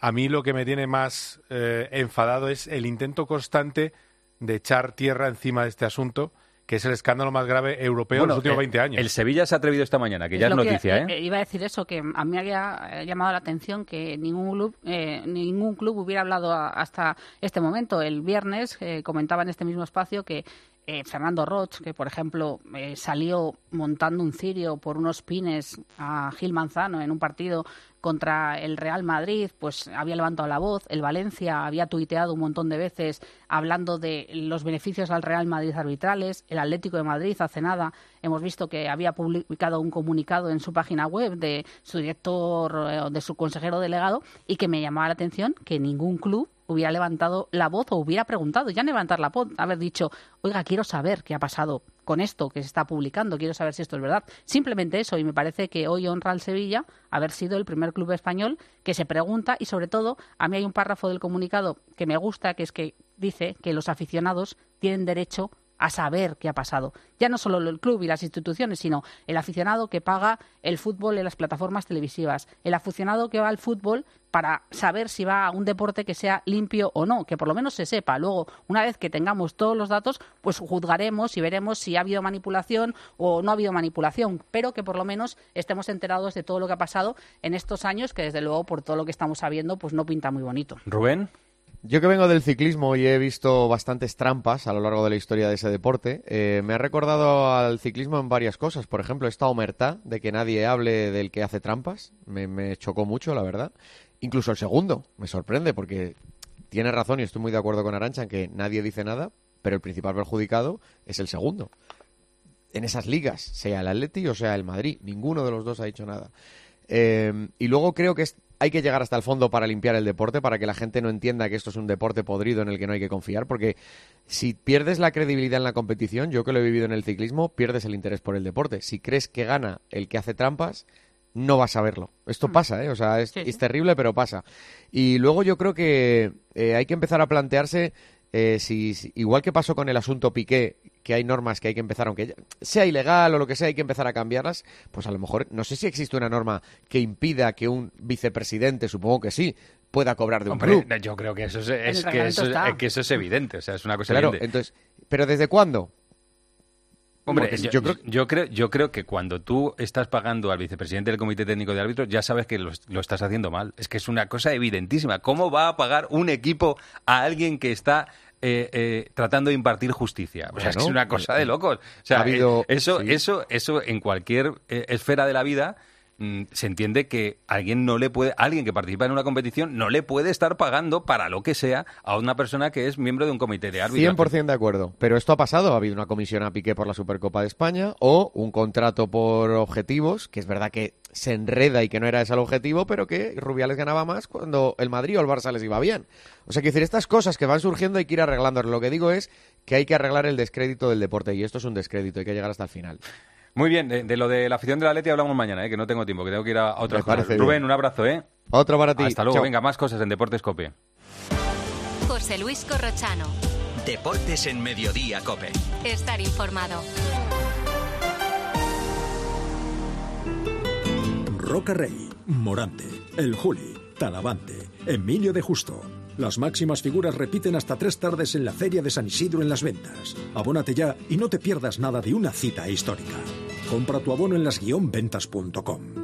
A mí lo que me tiene más eh, enfadado es el intento constante de echar tierra encima de este asunto, que es el escándalo más grave europeo de Bueno, los últimos eh, 20 años. El Sevilla se ha atrevido esta mañana, que ya es noticia, ¿eh? eh, Iba a decir eso, que a mí me había eh, llamado la atención que ningún club, eh, ningún club hubiera hablado a- hasta este momento. El viernes eh, comentaba en este mismo espacio que eh, Fernando Roch, que por ejemplo eh, salió montando un cirio por unos pines a Gil Manzano en un partido contra el Real Madrid, pues había levantado la voz. El Valencia había tuiteado un montón de veces hablando de los beneficios al Real Madrid arbitrales. El Atlético de Madrid hace nada hemos visto que había publicado un comunicado en su página web de su director, eh, de su consejero delegado, y que me llamaba la atención que ningún club hubiera levantado la voz o hubiera preguntado, ya levantar la voz, haber dicho, oiga, quiero saber qué ha pasado con esto que se está publicando, quiero saber si esto es verdad. Simplemente eso, y me parece que hoy honra al Sevilla haber sido el primer club español que se pregunta y sobre todo, a mí hay un párrafo del comunicado que me gusta, que es que dice que los aficionados tienen derecho saber qué ha pasado. Ya no solo el club y las instituciones, sino el aficionado que paga el fútbol en las plataformas televisivas, el aficionado que va al fútbol para saber si va a un deporte que sea limpio o no, que por lo menos se sepa. Luego, una vez que tengamos todos los datos, pues juzgaremos y veremos si ha habido manipulación o no ha habido manipulación, pero que por lo menos estemos enterados de todo lo que ha pasado en estos años, que desde luego, por todo lo que estamos sabiendo, pues no pinta muy bonito. Rubén. Yo que vengo del ciclismo y he visto bastantes trampas a lo largo de la historia de ese deporte, eh, me ha recordado al ciclismo en varias cosas. Por ejemplo, esta omertá de que nadie hable del que hace trampas, me, chocó mucho, la verdad. Incluso el segundo, me sorprende porque tiene razón y estoy muy de acuerdo con Arancha en que nadie dice nada, pero el principal perjudicado es el segundo. En esas ligas, sea el Atleti o sea el Madrid, ninguno de los dos ha dicho nada. Eh, y luego creo que es hay que llegar hasta el fondo para limpiar el deporte, para que la gente no entienda que esto es un deporte podrido en el que no hay que confiar, porque si pierdes la credibilidad en la competición, yo que lo he vivido en el ciclismo, pierdes el interés por el deporte. Si crees que gana el que hace trampas, no vas a verlo. Esto mm. pasa, ¿eh? O sea, es, terrible, pero pasa. Y luego yo creo que eh, hay que empezar a plantearse eh, si, igual que pasó con el asunto Piqué, que hay normas que hay que empezar, aunque sea ilegal o lo que sea, hay que empezar a cambiarlas, pues a lo mejor no sé si existe una norma que impida que un vicepresidente, supongo que sí, pueda cobrar de un club. Yo creo que eso es, que, eso, es evidente, o sea, es una cosa claro, Entonces, pero ¿desde cuándo? Hombre, yo, creo, yo, creo, yo creo que cuando tú estás pagando al vicepresidente del Comité Técnico de Árbitros, ya sabes que lo, lo, estás haciendo mal. Es que es una cosa evidentísima. ¿Cómo va a pagar un equipo a alguien que está eh, eh, tratando de impartir justicia. O sea, es una cosa de locos. O sea, eh, eso, eso, eso en cualquier esfera de la vida se entiende que alguien no le puede, alguien que participa en una competición no le puede estar pagando para lo que sea a una persona que es miembro de un comité de árbitros. 100% de acuerdo. Pero esto ha pasado. Ha habido una comisión a Piqué por la Supercopa de España o un contrato por objetivos, que es verdad que se enreda y que no era ese el objetivo, pero que Rubiales ganaba más cuando el Madrid o el Barça les iba bien. O sea, que decir, estas cosas que van surgiendo hay que ir arreglando. Lo que digo es que hay que arreglar el descrédito del deporte y esto es un descrédito, hay que llegar hasta el final. Muy bien, de, lo de la afición de la Leti hablamos mañana, ¿eh? que no tengo tiempo, que tengo que ir a otra cosa. Rubén, un abrazo, ¿eh? Otro para ti. Hasta luego, venga, más cosas en Deportes Cope. José Luis Corrochano. Deportes en Mediodía Cope. Estar informado. Roca Rey, Morante, El Juli, Talavante, Emilio de Justo. Las máximas figuras repiten hasta tres tardes en la Feria de San Isidro en las ventas. Abónate ya y no te pierdas nada de una cita histórica. Compra tu abono en las-ventas.com.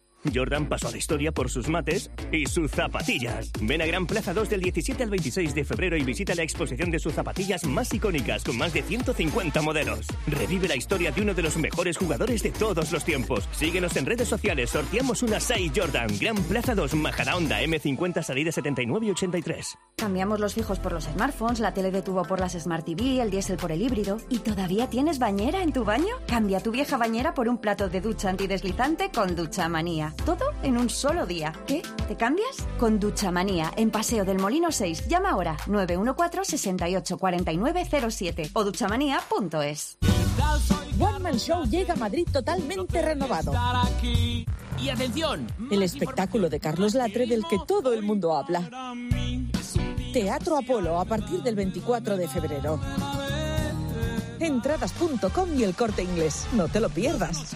Jordan pasó a la historia por sus mates y sus zapatillas. Ven a Gran Plaza 2 del 17 al 26 de febrero y visita la exposición de sus zapatillas más icónicas con más de 150 modelos. Revive la historia de uno de los mejores jugadores de todos los tiempos. Síguenos en redes sociales, sorteamos una 6 Jordan. Gran Plaza 2, Majadahonda, M50, salida 79 y 83. Cambiamos los fijos por los smartphones, la tele de tubo por las Smart TV, el diésel por el híbrido. ¿Y todavía tienes bañera en tu baño? Cambia tu vieja bañera por un plato de ducha antideslizante con Ducha Manía. Todo en un solo día. ¿Qué? ¿Te cambias? Con Duchamanía, en Paseo del Molino 6. Llama ahora 914 68 o duchamanía.es. One Man Show llega a Madrid totalmente renovado. Y atención, el espectáculo de Carlos Latre del que todo el mundo habla. Teatro Apolo a partir del 24 de febrero. Entradas.com y el corte inglés. No te lo pierdas.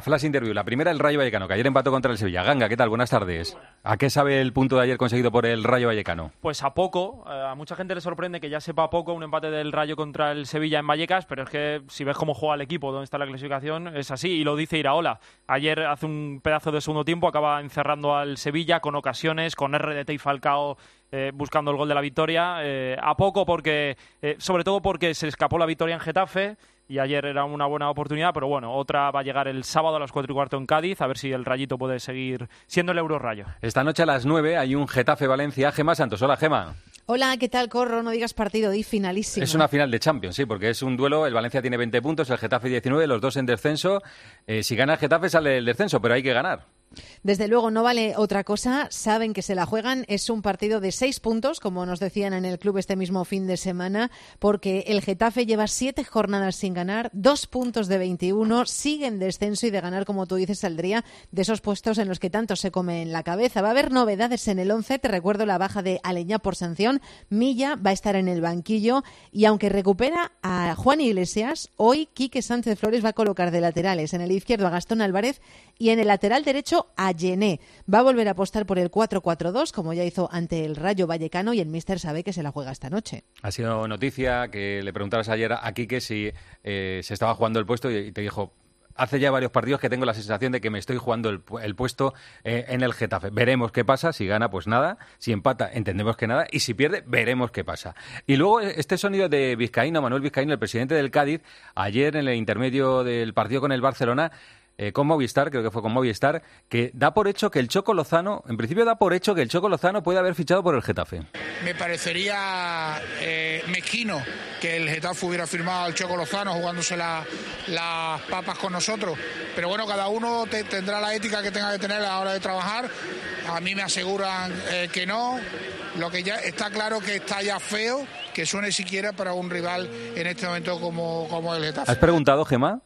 flash interview. La primera, el Rayo Vallecano, que ayer empató contra el Sevilla. Ganga, ¿qué tal? Buenas tardes. ¿A qué sabe el punto de ayer conseguido por el Rayo Vallecano? Pues a poco. Eh, a mucha gente le sorprende que ya sepa poco un empate del Rayo contra el Sevilla en Vallecas, pero es que si ves cómo juega el equipo, dónde está la clasificación, es así. Y lo dice Iraola. Ayer hace un pedazo de segundo tiempo, acaba encerrando al Sevilla con ocasiones, con RDT y Falcao eh, buscando el gol de la victoria. Eh, a poco porque, sobre todo porque se escapó la victoria en Getafe y ayer era una buena oportunidad, pero bueno, otra va a llegar el sábado a las cuatro y cuarto en Cádiz, a ver si el Rayito puede seguir siendo el Euro Rayo. Esta noche a las 9 hay un Getafe-Valencia. Gema Santos, hola Gema. Hola, ¿qué tal, Corro? No digas partido, di finalísimo. Es una final de Champions, sí, porque es un duelo. El Valencia tiene 20 puntos, el Getafe 19, los dos en descenso. Eh, si gana el Getafe sale el descenso, pero hay que ganar. Desde luego, no vale otra cosa. Saben que se la juegan. Es un partido de seis puntos, como nos decían en el club este mismo fin de semana, porque el Getafe lleva siete jornadas sin ganar, dos puntos de 21, sigue en descenso y de ganar, como tú dices, saldría de esos puestos en los que tanto se come en la cabeza. Va a haber novedades en el 11. Te recuerdo la baja de Aleñá por sanción. Milla va a estar en el banquillo y aunque recupera a Juan Iglesias, hoy Quique Sánchez Flores va a colocar de laterales en el izquierdo a Gastón Álvarez y en el lateral derecho a Yené. Va a volver a apostar por el 4-4-2, como ya hizo ante el Rayo Vallecano, y el Mister sabe que se la juega esta noche. Ha sido noticia que le preguntabas ayer a Quique si eh, se estaba jugando el puesto y te dijo, hace ya varios partidos que tengo la sensación de que me estoy jugando el, puesto eh, en el Getafe. Veremos qué pasa. Si gana, pues nada. Si empata, entendemos que nada. Y si pierde, veremos qué pasa. Y luego este sonido de Vizcaíno, Manuel Vizcaíno, el presidente del Cádiz, ayer en el intermedio del partido con el Barcelona, eh, con Movistar, creo que fue con Movistar, que da por hecho que el Choco Lozano, en principio da por hecho que el Choco Lozano puede haber fichado por el Getafe. Me parecería eh, mezquino que el Getafe hubiera firmado al Choco Lozano jugándose las papas con nosotros. Pero bueno, cada uno tendrá la ética que tenga que tener a la hora de trabajar. A mí me aseguran eh, que no. Lo que ya está claro que está ya feo que suene siquiera para un rival en este momento como, como el Getafe. ¿Has preguntado, Gemma?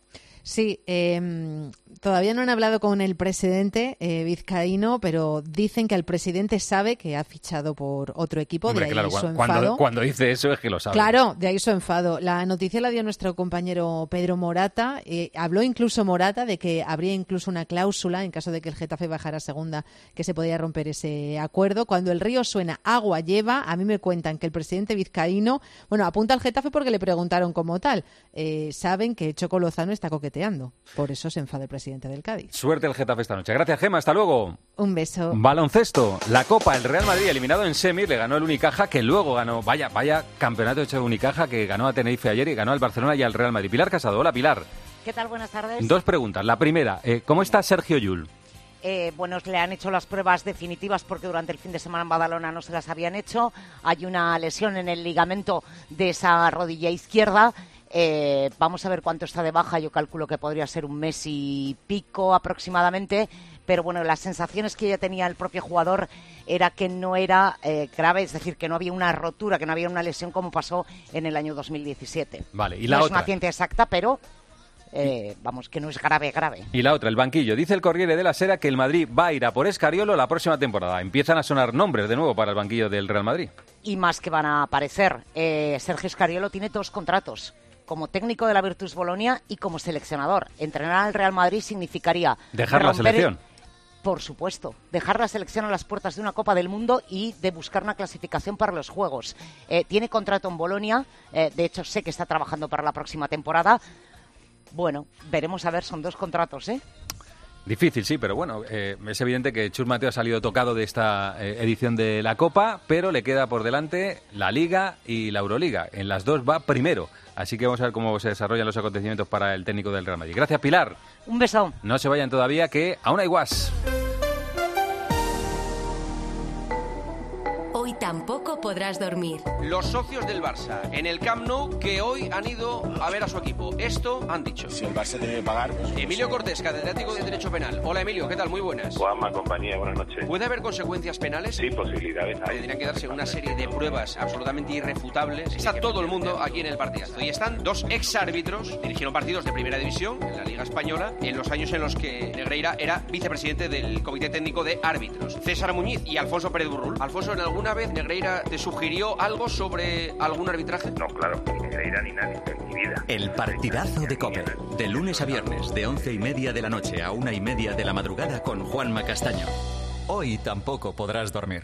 Sí, eh, todavía no han hablado con el presidente eh, vizcaíno, pero dicen que el presidente sabe que ha fichado por otro equipo. de ahí claro, su cuando, cuando, dice eso es que lo sabe. Claro, de ahí su enfado. La noticia la dio nuestro compañero Pedro Morata. Eh, habló incluso Morata de que habría incluso una cláusula en caso de que el Getafe bajara a segunda, que se podía romper ese acuerdo. Cuando el río suena, agua lleva. A mí me cuentan que el presidente vizcaíno, bueno, apunta al Getafe porque le preguntaron como tal. Eh, saben que Choco Lozano está coqueteando por eso se enfada el presidente del Cádiz. Suerte el Getafe esta noche. Gracias, Gema. Hasta luego. Un beso. Baloncesto. La Copa, el Real Madrid eliminado en semi, le ganó el Unicaja, que luego ganó, vaya, vaya campeonato hecho de Unicaja, que ganó a Tenerife ayer y ganó al Barcelona y al Real Madrid. Pilar Casado. Hola, Pilar. ¿Qué tal? Buenas tardes. Dos preguntas. La primera, eh, ¿cómo está Sergio Yul? Eh, bueno, le han hecho las pruebas definitivas porque durante el fin de semana en Badalona no se las habían hecho. Hay una lesión en el ligamento de esa rodilla izquierda eh, vamos a ver cuánto está de baja. Yo calculo que podría ser un mes y pico aproximadamente. Pero bueno, las sensaciones que ya tenía el propio jugador era que no era eh, grave, es decir, que no había una rotura, que no había una lesión como pasó en el año 2017. Vale, y la no otra. es una ciencia exacta, pero eh, vamos, que no es grave, grave. Y la otra, el banquillo. Dice el Corriere de la Sera que el Madrid va a ir a por Escariolo la próxima temporada. Empiezan a sonar nombres de nuevo para el banquillo del Real Madrid. Y más que van a aparecer. Sergio Escariolo tiene dos contratos como técnico de la Virtus Bolonia y como seleccionador. Entrenar al Real Madrid significaría dejar la selección. Por supuesto, dejar la selección a las puertas de una Copa del Mundo y de buscar una clasificación para los Juegos. Eh, tiene contrato en Bolonia, eh, de hecho sé que está trabajando para la próxima temporada. Bueno, veremos a ver, son dos contratos, ¿eh? Difícil, sí, pero bueno, eh, es evidente que Chus Mateo ha salido tocado de esta edición de la Copa, pero le queda por delante la Liga y la Euroliga. En las dos va primero. Así que vamos a ver cómo se desarrollan los acontecimientos para el técnico del Real Madrid. Gracias, Pilar. Un beso. No se vayan todavía, que aún hay guas. Hoy tampoco podrás dormir. Los socios del Barça en el Camp Nou que hoy han ido a ver a su equipo. Esto han dicho. Si el Barça tiene que pagar... pues- Emilio Cortés, catedrático de Derecho Penal. Hola Emilio, ¿qué tal? Muy buenas. Juanma, compañía, buenas noches. ¿Puede haber consecuencias penales? Sí, posibilidades hay. Tendrían que darse una serie de pruebas absolutamente irrefutables. Está todo el mundo aquí en el partidazo. Y están dos exárbitros, dirigieron partidos de primera división en la Liga Española en los años en los que Negreira era vicepresidente del Comité Técnico de Árbitros. César Muñiz y Alfonso Pérez Burrul. Alfonso, ¿en alguna vez Negreira te sugirió algo sobre algún arbitraje? No, claro, ni Negreira ni nadie en mi vida. El partidazo de Cope. De lunes a viernes, de once y media de la noche a una y media de la madrugada con Juanma Castaño. Hoy tampoco podrás dormir.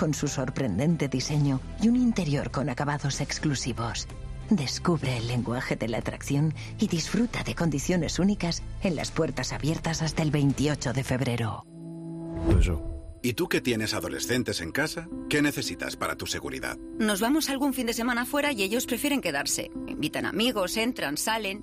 con su sorprendente diseño y un interior con acabados exclusivos. Descubre el lenguaje de la atracción y disfruta de condiciones únicas en las puertas abiertas hasta el 28 de febrero. ¿Y tú que tienes adolescentes en casa? ¿Qué necesitas para tu seguridad? Nos vamos algún fin de semana fuera y ellos prefieren quedarse. Invitan amigos, entran, salen.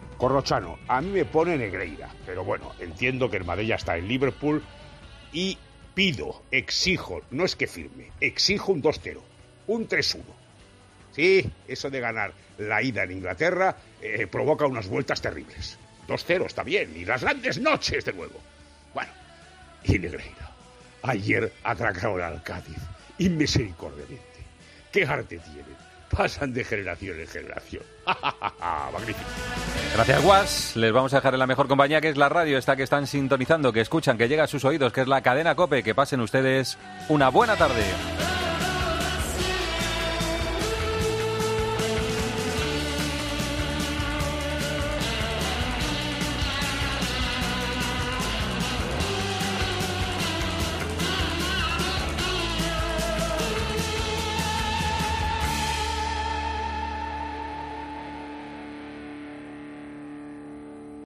Corrochano, a mí me pone Negreira, pero bueno, entiendo que el Madrid ya está en Liverpool y pido, exijo, no es que firme, exijo un 2-0, un 3-1. Sí, eso de ganar la ida en Inglaterra eh, provoca unas vueltas terribles. 2-0 está bien, y las grandes noches de nuevo. Bueno, y Negreira, ayer atracaron al Cádiz, inmisericordiamente. ¿Qué arte tienen? Pasan de generación en generación. Magnífico. Gracias, Guas. Les vamos a dejar en la mejor compañía, que es la radio, esta que están sintonizando, que escuchan, que llega a sus oídos, que es la cadena COPE. Que pasen ustedes una buena tarde.